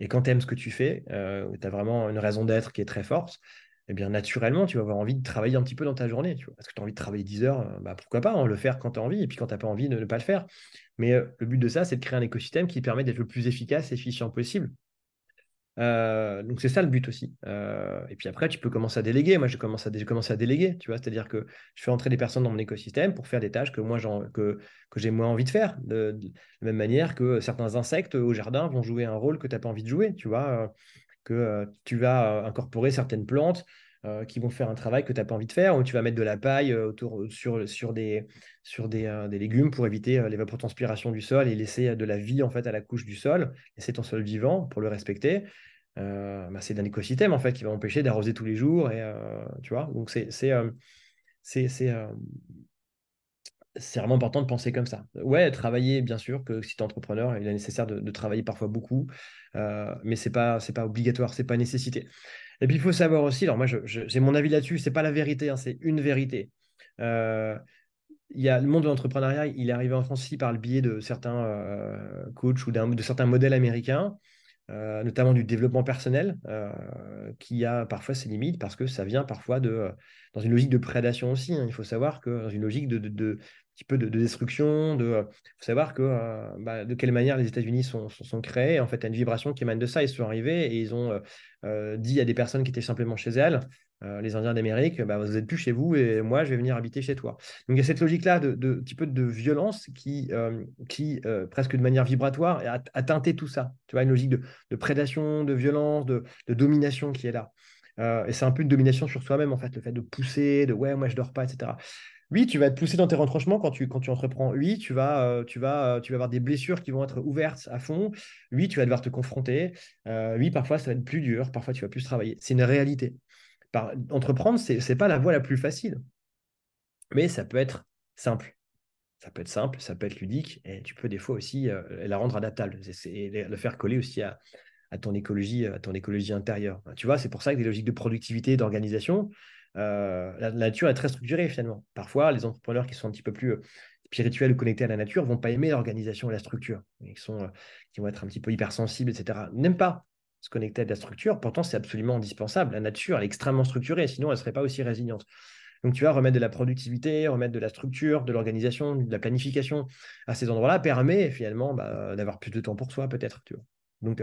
B: Et quand tu aimes ce que tu fais, tu as vraiment une raison d'être qui est très forte, eh bien, naturellement, tu vas avoir envie de travailler un petit peu dans ta journée. Tu vois. Parce que tu as envie de travailler 10 heures, euh, bah, pourquoi pas hein, le faire quand tu as envie, et puis quand tu n'as pas envie, de ne pas le faire. Mais euh, le but de ça, c'est de créer un écosystème qui permet d'être le plus efficace et efficient possible. Euh, donc c'est ça le but aussi. et puis après, tu peux commencer à déléguer. Moi, j'ai commencé à, commencé à déléguer, tu vois, c'est-à-dire que je fais entrer des personnes dans mon écosystème pour faire des tâches que j'ai moins envie de faire. De, la même manière que certains insectes au jardin vont jouer un rôle que tu n'as pas envie de jouer, tu vois que tu vas incorporer certaines plantes qui vont faire un travail que tu n'as pas envie de faire, ou tu vas mettre de la paille autour, sur, sur, des, sur des, des légumes pour éviter l'évapotranspiration du sol et laisser de la vie en fait à la couche du sol, laisser ton sol vivant pour le respecter. Bah, c'est un écosystème en fait qui va empêcher d'arroser tous les jours et tu vois donc c'est c'est c'est vraiment important de penser comme ça. Ouais, travailler, bien sûr, que si tu es entrepreneur, il est nécessaire de, travailler parfois beaucoup, euh, mais ce n'est pas, pas obligatoire, ce n'est pas nécessité. Et puis, il faut savoir aussi, alors moi, j'ai mon avis là-dessus, ce n'est pas la vérité, hein, c'est une vérité. Euh, y a le monde de l'entrepreneuriat, il est arrivé en France par le biais de certains euh, coachs ou de certains modèles américains. notamment du développement personnel, qui a parfois ses limites parce que ça vient parfois de, dans une logique de prédation aussi. Hein. Il faut savoir que dans une logique de, de, petit peu de, destruction. Il euh, faut savoir que, euh, bah, de quelle manière les États-Unis sont, sont, créés. En fait, il y a une vibration qui émane de ça. Ils sont arrivés et ils ont euh, dit à des personnes qui étaient simplement chez elles, les Indiens d'Amérique, bah, vous n'êtes plus chez vous et moi, je vais venir habiter chez toi. Donc, il y a cette logique-là de, de, petit peu de violence qui, qui presque de manière vibratoire, a, teinté tout ça. Tu vois, une logique de, prédation, de violence, de, domination qui est là. et c'est un peu une domination sur soi-même, en fait, le fait de pousser, de ouais, moi je dors pas, etc. Oui, tu vas être poussé dans tes retranchements quand tu, quand tu entreprends. Oui, tu vas, euh, tu, vas, euh, tu vas avoir des blessures qui vont être ouvertes à fond. Oui, tu vas devoir te confronter. Euh, oui, parfois, ça va être plus dur. Parfois, tu vas plus travailler. C'est une réalité. entreprendre, ce n'est pas la voie la plus facile. Mais ça peut être simple. Ça peut être simple, ça peut être ludique, et tu peux des fois aussi la rendre adaptable et le faire coller aussi à, ton écologie, à ton écologie intérieure. Tu vois, c'est pour ça que des logiques de productivité, d'organisation, euh, la, nature est très structurée finalement. Parfois, les entrepreneurs qui sont un petit peu plus euh, spirituels ou connectés à la nature vont pas aimer l'organisation et la structure, sont, euh, qui vont être un petit peu hypersensibles, etc. N'aiment pas se connecter à de la structure. Pourtant, c'est absolument indispensable. La nature, est extrêmement structurée, sinon elle serait pas aussi résiliente. Donc, tu vas remettre de la productivité, remettre de la structure, de l'organisation, de la planification à ces endroits-là permet finalement bah, d'avoir plus de temps pour soi, peut-être. Donc,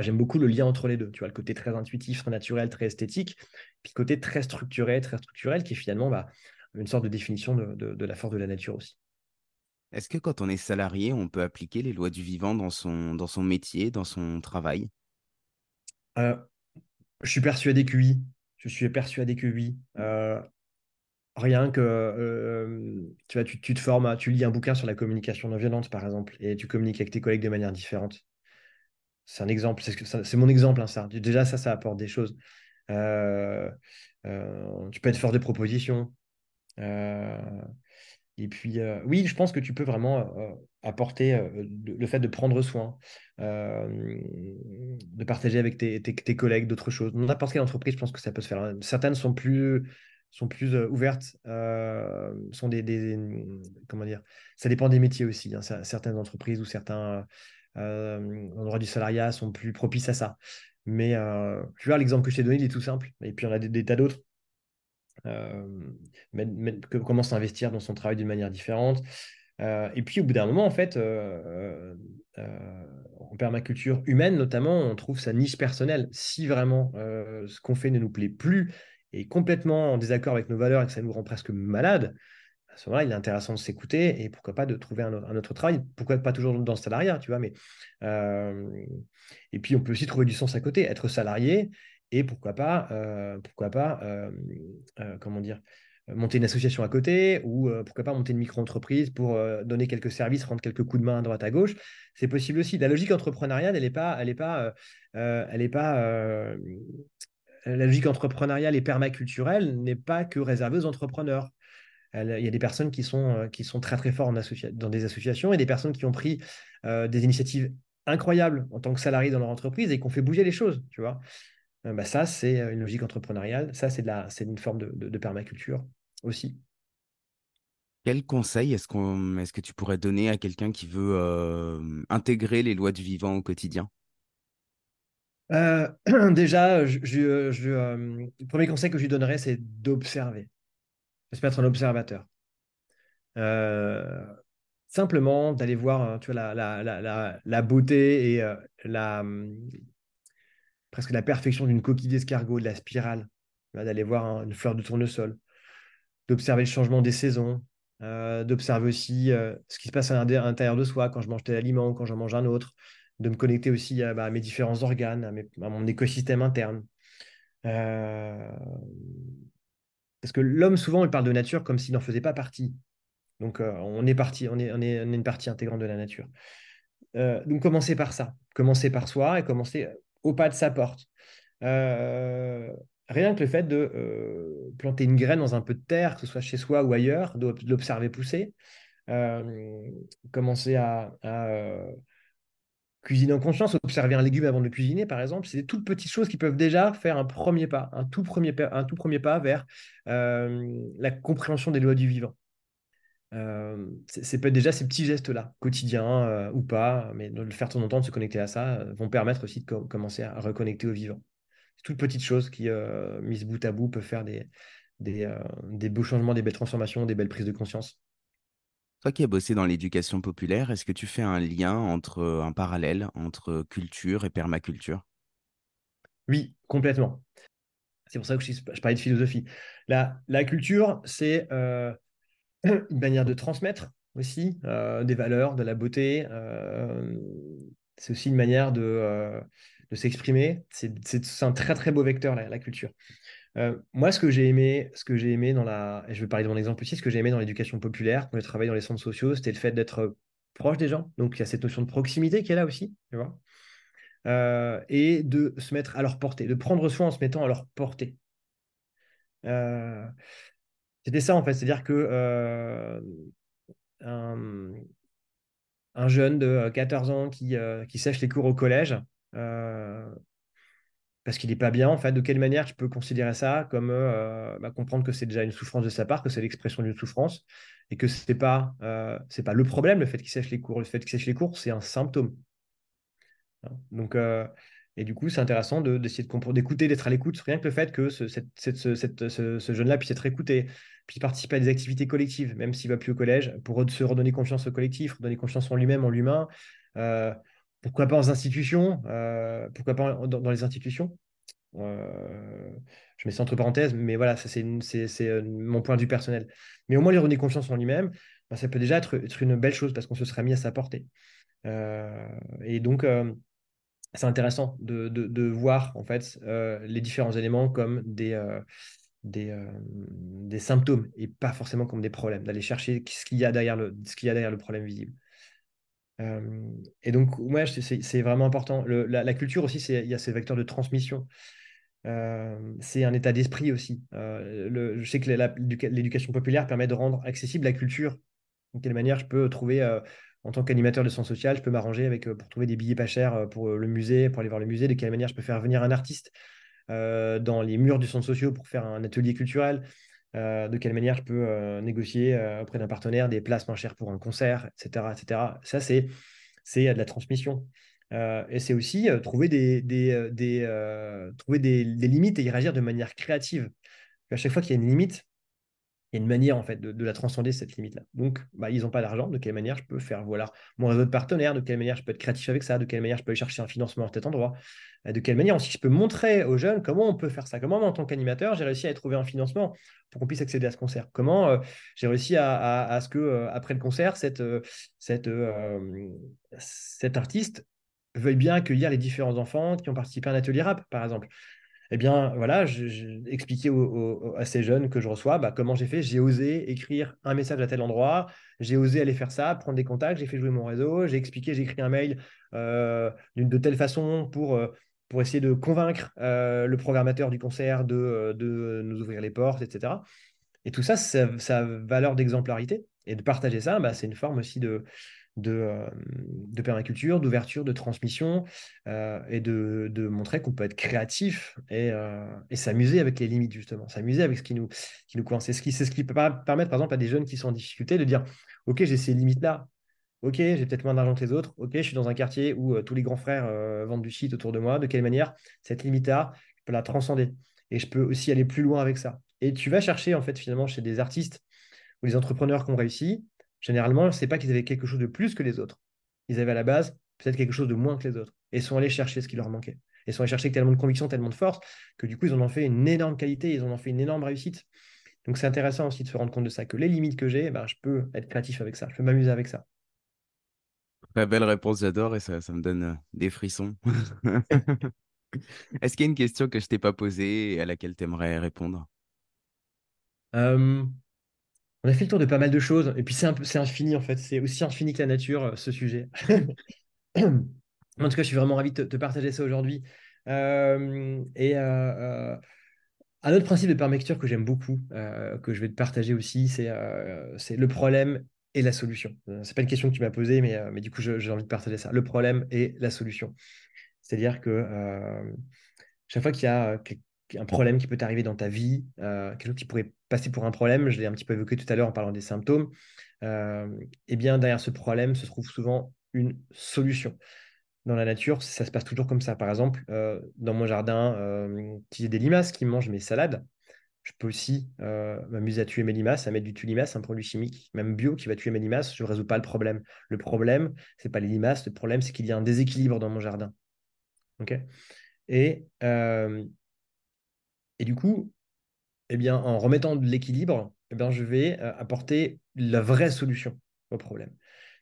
B: j'aime beaucoup le lien entre les deux. Tu vois, le côté très intuitif, très naturel, très esthétique, puis le côté très structuré, très structurel, qui est finalement bah, une sorte de définition de, la force de la nature aussi.
A: Est-ce que quand on est salarié, on peut appliquer les lois du vivant dans son, dans son métier, dans son travail?
B: Euh, Je suis persuadé que oui. Je suis persuadé que oui. Euh, rien que euh, tu, vois, tu, tu, te formes, tu lis un bouquin sur la communication non violente, par exemple, et tu communiques avec tes collègues de manière différente. C'est un exemple, c'est mon exemple, hein, ça. Déjà, ça, ça apporte des choses. Euh, euh, tu peux être fort de propositions. Euh, et puis, oui, je pense que tu peux vraiment apporter le fait de prendre soin, de partager avec tes, collègues d'autres choses. N'importe quelle entreprise, je pense que ça peut se faire. Certaines sont plus, ouvertes, sont des, Comment dire Ça dépend des métiers aussi. Hein. Certaines entreprises ou certains en droit du salariat sont plus propices à ça. Mais euh, tu vois, l'exemple que je t'ai donné, il est tout simple. Et puis, on a des, tas d'autres. Euh, mais, comment s'investir dans son travail d'une manière différente. et puis, au bout d'un moment, en fait, en permaculture humaine, notamment, on trouve sa niche personnelle. Si vraiment ce qu'on fait ne nous plaît plus et complètement en désaccord avec nos valeurs et que ça nous rend presque malade, il est intéressant de s'écouter et pourquoi pas de trouver un, autre travail. Pourquoi pas toujours dans le salariat, tu vois. Mais, euh, et puis, on peut aussi trouver du sens à côté, être salarié et pourquoi pas, euh, pourquoi pas euh, comment dire, monter une association à côté ou pourquoi pas monter une micro-entreprise pour donner quelques services, rendre quelques coups de main à droite à gauche. C'est possible aussi. La logique entrepreneuriale, elle n'est pas, pas, pas la logique entrepreneuriale et permaculturelle n'est pas que réservée aux entrepreneurs il y a des personnes qui sont, euh, qui sont très très fortes dans des associations et des personnes qui ont pris euh, des initiatives incroyables en tant que salariés dans leur entreprise et qui ont fait bouger les choses, tu vois. Euh, bah ça, c'est une logique entrepreneuriale. Ça, c'est, de la, c'est une forme de, permaculture aussi.
A: Quel conseil est-ce, qu'on, est-ce que tu pourrais donner à quelqu'un qui veut intégrer les lois du vivant au quotidien?
B: Déjà, je, le premier conseil que je lui donnerais, c'est d'observer se mettre un observateur. Euh, simplement d'aller voir hein, tu vois, la, la, la, beauté et euh, la, hum, presque la perfection d'une coquille d'escargot, de la spirale, d'aller voir une fleur de tournesol, d'observer le changement des saisons, euh, d'observer aussi ce qui se passe à l'intérieur de soi quand je mange tel aliment, quand j'en mange un autre, de me connecter aussi à, bah, mes différents organes, à, mon écosystème interne. Parce que l'homme, souvent, il parle de nature comme s'il n'en faisait pas partie. Donc, euh, on est parti, on est, on est, une partie intégrante de la nature. Euh, donc, commencez par ça. Commencez par soi et commencez au pas de sa porte. Euh, rien que le fait de planter une graine dans un peu de terre, que ce soit chez soi ou ailleurs, de l'observer pousser. commencer à, Cuisiner en conscience, observer un légume avant de cuisiner, par exemple, c'est des toutes petites choses qui peuvent déjà faire un premier pas, un tout premier, pas, vers euh, la compréhension des lois du vivant. Euh, c'est peut-être déjà ces petits gestes-là, quotidiens euh, ou pas, mais de le faire de temps en temps, de se connecter à ça, vont permettre aussi de commencer à reconnecter au vivant. C'est toutes petites choses qui, mises bout à bout, peuvent faire des beaux changements, des belles transformations, des belles prises de conscience.
A: Toi qui as bossé dans l'éducation populaire, est-ce que tu fais un lien entre un parallèle entre culture et permaculture?
B: Oui, complètement. C'est pour ça que je, parlais de philosophie. La, culture, c'est une manière de transmettre aussi des valeurs, de la beauté. C'est aussi une manière de s'exprimer. C'est un très très beau vecteur, la culture. Euh, moi, ce que j'ai aimé, ce que j'ai aimé dans la, je vais parler de mon exemple aussi, ce que j'ai aimé dans l'éducation populaire, quand j'ai travaillé dans les centres sociaux, c'était le fait d'être proche des gens. Donc, il y a cette notion de proximité qui est là aussi, tu vois, euh, et de se mettre à leur portée, de prendre soin en se mettant à leur portée. c'était ça, en fait. C'est-à-dire que un, jeune de 14 ans qui, qui sèche les cours au collège, parce qu'il n'est pas bien, en fait, de quelle manière tu peux considérer ça comme bah, comprendre que c'est déjà une souffrance de sa part, que c'est l'expression d'une souffrance, et que ce n'est pas, c'est pas le problème, le fait qu'il sèche les cours. Le fait qu'il sèche les cours, c'est un symptôme. Hein. Donc, et du coup, c'est intéressant d'essayer de, d'écouter, d'être à l'écoute. Rien que le fait que ce, jeune-là puisse être écouté, puisse participer à des activités collectives, même s'il va plus au collège, pour se redonner confiance au collectif, redonner confiance en lui-même, en l'humain. Euh, pourquoi pas euh, dans, les institutions? Euh, Je mets ça entre parenthèses, mais voilà, c'est mon point de vue personnel. Mais au moins, lui redonner confiance en lui-même, bah, ça peut déjà être, une belle chose parce qu'on se serait mis à sa portée. et donc, c'est intéressant de, voir en fait euh, les différents éléments comme des, euh, euh, symptômes et pas forcément comme des problèmes, d'aller chercher ce qu'il y a derrière le problème visible. Et donc, ouais, c'est vraiment important. La, culture aussi, il y a ces vecteurs de transmission. c'est un état d'esprit aussi. Le, je sais que l'éducation populaire permet de rendre accessible la culture. De quelle manière je peux trouver en tant qu'animateur de centre social, je peux m'arranger avec euh, pour trouver des billets pas chers euh, pour euh, le musée, pour aller voir le musée, de quelle manière je peux faire venir un artiste dans les murs du centre social pour faire un atelier culturel, de quelle manière je peux négocier auprès d'un partenaire des places moins chères pour un concert, etc. etc. Ça, c'est de la transmission. et c'est aussi trouver, des, des, trouver des, limites et y réagir de manière créative. À chaque fois qu'il y a une limite, il y a une manière en fait de, la transcender cette limite-là. Donc, bah, ils n'ont pas d'argent. De quelle manière je peux faire voilà mon réseau de partenaires De quelle manière je peux être créatif avec ça De quelle manière je peux aller chercher un financement à cet endroit euh, De quelle manière aussi je peux montrer aux jeunes comment on peut faire ça Comment en tant qu'animateur j'ai réussi à trouver un financement pour qu'on puisse accéder à ce concert Comment euh, j'ai réussi à, ce que euh, après le concert cette, cette, cet artiste veuille bien accueillir les différents enfants qui ont participé à un atelier rap, par exemple eh bien, voilà, j'expliquais à ces jeunes que je reçois bah, comment j'ai fait. J'ai osé écrire un message à tel endroit, j'ai osé aller faire ça, prendre des contacts, j'ai fait jouer mon réseau, j'ai expliqué, j'ai écrit un mail euh, de telle façon pour, euh, pour essayer de convaincre euh, le programmateur du concert de, de, nous ouvrir les portes, etc. Et tout ça, ça, a valeur d'exemplarité. Et de partager ça, bah, c'est une forme aussi de, de, euh, permaculture, d'ouverture, de transmission, euh, et de, montrer qu'on peut être créatif et, euh, et s'amuser avec les limites, justement, s'amuser avec ce qui nous, qui nous coince. C'est ce qui, ce qui peut permettre, par exemple, à des jeunes qui sont en difficulté de dire, OK, j'ai ces limites-là, OK, j'ai peut-être moins d'argent que les autres, OK, je suis dans un quartier où tous les grands frères vendent du shit autour de moi, de quelle manière cette limite-là, je peux la transcender. Et je peux aussi aller plus loin avec ça. Et tu vas chercher, en fait, finalement, chez des artistes ou des entrepreneurs qui ont réussi, généralement, ce n'est pas qu'ils avaient quelque chose de plus que les autres. Ils avaient à la base peut-être quelque chose de moins que les autres. Et sont allés chercher ce qui leur manquait. Et sont allés chercher tellement de conviction, tellement de force, que du coup, ils en ont fait une énorme qualité, ils en ont fait une énorme réussite. Donc c'est intéressant aussi de se rendre compte de ça, que les limites que j'ai, ben, je peux être créatif avec ça, je peux m'amuser avec ça.
A: Très belle réponse, j'adore, et ça, me donne euh, des frissons. Est-ce qu'il y a une question que je t'ai pas posée et à laquelle tu aimerais répondre?
B: Euh, on a fait le tour de pas mal de choses. Et puis, c'est un peu, c'est infini, en fait. C'est aussi infini que la nature, euh, ce sujet. en tout cas, je suis vraiment ravi de te, partager ça aujourd'hui. Euh, et euh, un autre principe de permaculture que j'aime beaucoup, que je vais te partager aussi, c'est, c'est le problème et la solution. c'est pas une question que tu m'as posée, mais, mais du coup, j'ai envie de partager ça. Le problème et la solution. C'est-à-dire que chaque fois qu'il y a un problème qui peut t'arriver dans ta vie, quelque chose qui pourrait passer pour un problème, je l'ai un petit peu évoqué tout à l'heure en parlant des symptômes, euh, eh bien derrière ce problème se trouve souvent une solution. Dans la nature, ça se passe toujours comme ça. Par exemple, euh, dans mon jardin, euh, y a des limaces qui mangent mes salades. Je peux aussi m'amuser à tuer mes limaces, à mettre du tulimace, un produit chimique, même bio, qui va tuer mes limaces. Je ne résous pas le problème. Le problème, ce n'est pas les limaces. Le problème, c'est qu'il y a un déséquilibre dans mon jardin. ok? Et et du coup, eh bien, en remettant de l'équilibre, eh bien, je vais euh, apporter la vraie solution au problème.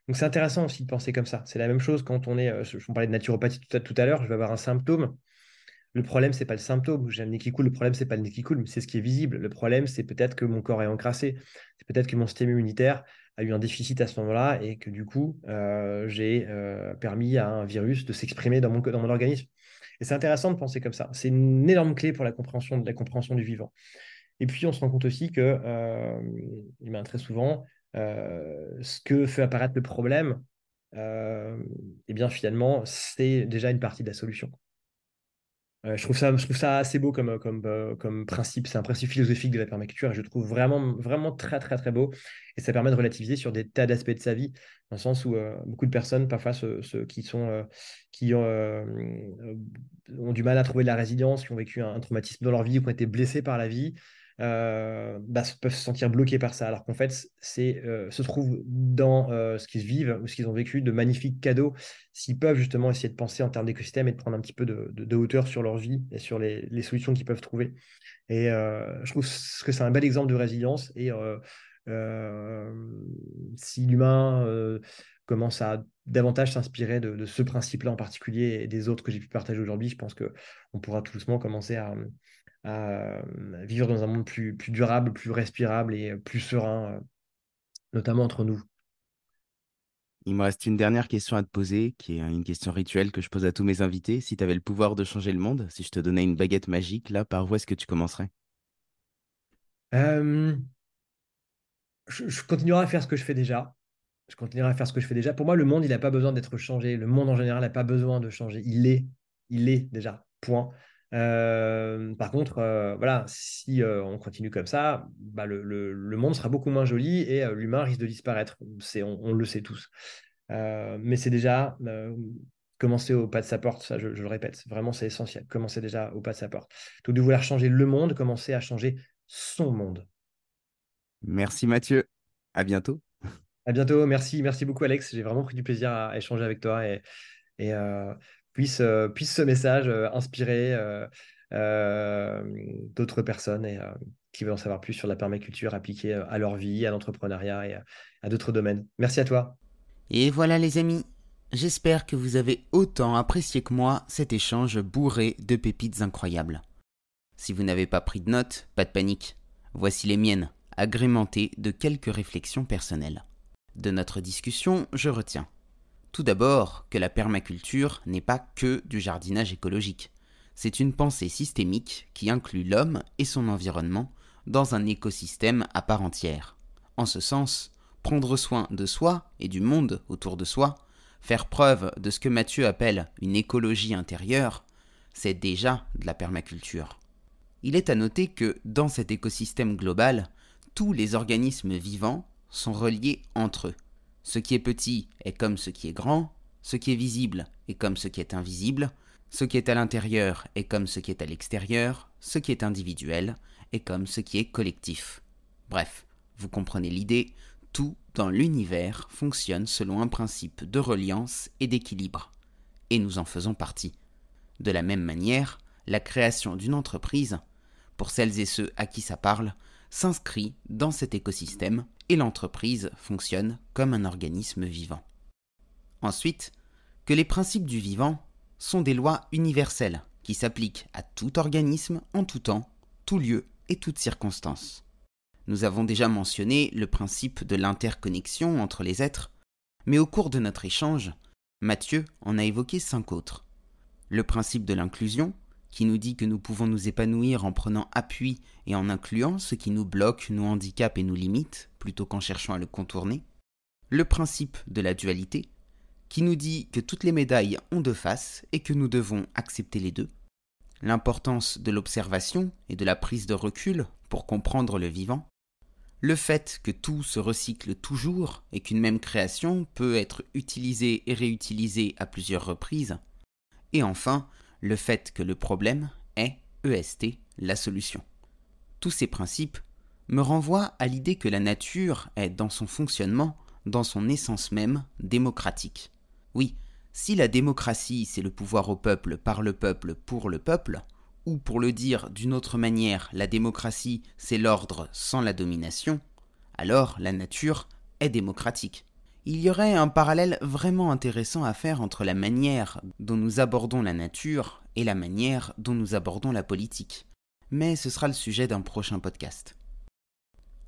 B: Donc c'est intéressant aussi de penser comme ça. C'est la même chose quand on est, euh, je, parlais de naturopathie tout à, l'heure, je vais avoir un symptôme. Le problème, c'est pas le symptôme. J'ai un nez qui coule. Le problème, c'est pas le nez qui coule, c'est ce qui est visible. Le problème, c'est peut-être que mon corps est encrassé. C'est peut-être que mon système immunitaire a eu un déficit à ce moment-là et que du coup, euh, j'ai permis à un virus de s'exprimer dans mon, dans mon organisme. Et c'est intéressant de penser comme ça. C'est une énorme clé pour la compréhension, la compréhension du vivant. Et puis, on se rend compte aussi que, euh, eh ben, très souvent, euh, ce que fait apparaître le problème, euh, eh bien, finalement, c'est déjà une partie de la solution. Je, trouve ça, assez beau comme, principe. C'est un principe philosophique de la permaculture et je trouve vraiment, vraiment très, très, très beau. Et ça permet de relativiser sur des tas d'aspects de sa vie, dans le sens où beaucoup de personnes, parfois ceux, qui, sont, qui ont, du mal à trouver de la résilience, qui ont vécu un, traumatisme dans leur vie ou qui ont été blessés par la vie, euh, bah, peuvent se sentir bloqués par ça. Alors qu'en fait, c'est euh, se trouve dans euh, ce qu'ils vivent ou ce qu'ils ont vécu de magnifiques cadeaux s'ils peuvent justement essayer de penser en termes d'écosystème et de prendre un petit peu de, hauteur sur leur vie et sur les, solutions qu'ils peuvent trouver. Et je trouve que c'est un bel exemple de résilience. Et si l'humain commence à davantage s'inspirer de, de, ce principe-là en particulier et des autres que j'ai pu partager aujourd'hui, je pense qu'on pourra tout doucement commencer à, à vivre dans un monde plus, plus durable, plus respirable et plus serein, euh, notamment entre nous.
A: Il me reste une dernière question à te poser, qui est une question rituelle que je pose à tous mes invités. Si tu avais le pouvoir de changer le monde, si je te donnais une baguette magique, là, par où est-ce que tu commencerais?
B: Euh, je, je, continuerai à faire ce que je fais déjà. Je continuerai à faire ce que je fais déjà. Pour moi, le monde, il n'a pas besoin d'être changé. Le monde en général n'a pas besoin de changer. Il est, il est déjà. Point. Euh, par contre, euh, voilà, si euh, on continue comme ça, bah, le, monde sera beaucoup moins joli et l'humain risque de disparaître. C'est, on, le sait tous. mais c'est déjà commencer au pas de sa porte, ça je, le répète, vraiment c'est essentiel. Commencer déjà au pas de sa porte. Tout de vouloir changer le monde, commencer à changer son monde.
A: Merci Mathieu. À bientôt.
B: À bientôt. Merci, merci beaucoup Alex. J'ai vraiment pris du plaisir à échanger avec toi et, et puisse, euh, puisse ce message euh, inspirer euh, d'autres personnes et, qui veulent en savoir plus sur la permaculture appliquée à leur vie, à l'entrepreneuriat et à, d'autres domaines. Merci à toi.
A: Et voilà les amis, j'espère que vous avez autant apprécié que moi cet échange bourré de pépites incroyables. Si vous n'avez pas pris de notes, pas de panique. Voici les miennes, agrémentées de quelques réflexions personnelles. De notre discussion, je retiens tout d'abord que la permaculture n'est pas que du jardinage écologique. C'est une pensée systémique qui inclut l'homme et son environnement dans un écosystème à part entière. En ce sens, prendre soin de soi et du monde autour de soi, faire preuve de ce que Mathieu appelle une écologie intérieure, c'est déjà de la permaculture. Il est à noter que dans cet écosystème global, tous les organismes vivants sont reliés entre eux. Ce qui est petit est comme ce qui est grand, ce qui est visible est comme ce qui est invisible, ce qui est à l'intérieur est comme ce qui est à l'extérieur, ce qui est individuel est comme ce qui est collectif. Bref, vous comprenez l'idée, tout dans l'univers fonctionne selon un principe de reliance et d'équilibre. Et nous en faisons partie. De la même manière, la création d'une entreprise, pour celles et ceux à qui ça parle, s'inscrit dans cet écosystème et l'entreprise fonctionne comme un organisme vivant. Ensuite, que les principes du vivant sont des lois universelles qui s'appliquent à tout organisme en tout temps, tout lieu et toute circonstance. Nous avons déjà mentionné le principe de l'interconnexion entre les êtres, mais au cours de notre échange, Mathieu en a évoqué cinq autres. Le principe de l'inclusion, qui nous dit que nous pouvons nous épanouir en prenant appui et en incluant ce qui nous bloque, nous handicape et nous limite, plutôt qu'en cherchant à le contourner. Le principe de la dualité, qui nous dit que toutes les médailles ont deux faces et que nous devons accepter les deux. L'importance de l'observation et de la prise de recul pour comprendre le vivant. Le fait que tout se recycle toujours et qu'une même création peut être utilisée et réutilisée à plusieurs reprises. Et enfin, le fait que le problème est, EST, la solution. Tous ces principes me renvoient à l'idée que la nature est, dans son fonctionnement, dans son essence même, démocratique. Oui, si la démocratie c'est le pouvoir au peuple, par le peuple, pour le peuple, ou pour le dire d'une autre manière, la démocratie c'est l'ordre sans la domination, alors la nature est démocratique il y aurait un parallèle vraiment intéressant à faire entre la manière dont nous abordons la nature et la manière dont nous abordons la politique. Mais ce sera le sujet d'un prochain podcast.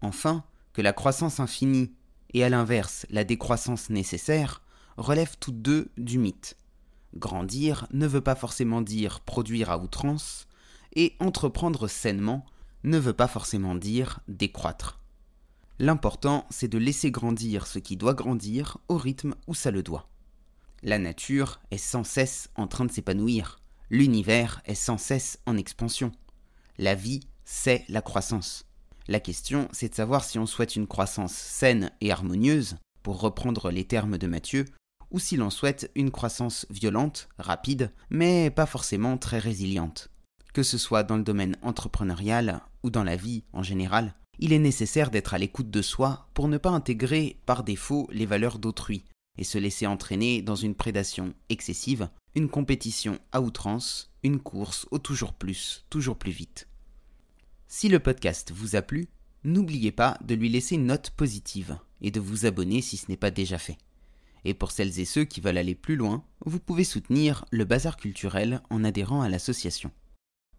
A: Enfin, que la croissance infinie et à l'inverse la décroissance nécessaire relèvent toutes deux du mythe. Grandir ne veut pas forcément dire produire à outrance, et entreprendre sainement ne veut pas forcément dire décroître. L'important, c'est de laisser grandir ce qui doit grandir au rythme où ça le doit. La nature est sans cesse en train de s'épanouir, l'univers est sans cesse en expansion. La vie, c'est la croissance. La question, c'est de savoir si on souhaite une croissance saine et harmonieuse, pour reprendre les termes de Mathieu, ou si l'on souhaite une croissance violente, rapide, mais pas forcément très résiliente. Que ce soit dans le domaine entrepreneurial ou dans la vie en général, il est nécessaire d'être à l'écoute de soi pour ne pas intégrer par défaut les valeurs d'autrui et se laisser entraîner dans une prédation excessive, une compétition à outrance, une course au toujours plus, toujours plus vite. Si le podcast vous a plu, n'oubliez pas de lui laisser une note positive et de vous abonner si ce n'est pas déjà fait. Et pour celles et ceux qui veulent aller plus loin, vous pouvez soutenir le bazar culturel en adhérant à l'association.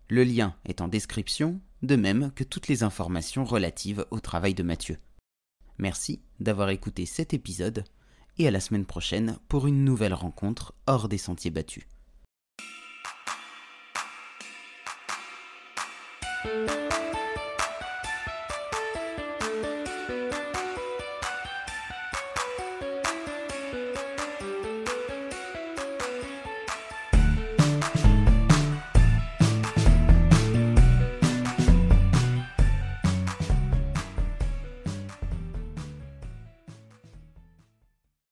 A: Le lien est en description, de même que toutes les informations relatives au travail de Mathieu. Merci d'avoir écouté cet épisode et à la semaine prochaine pour une nouvelle rencontre hors des sentiers battus.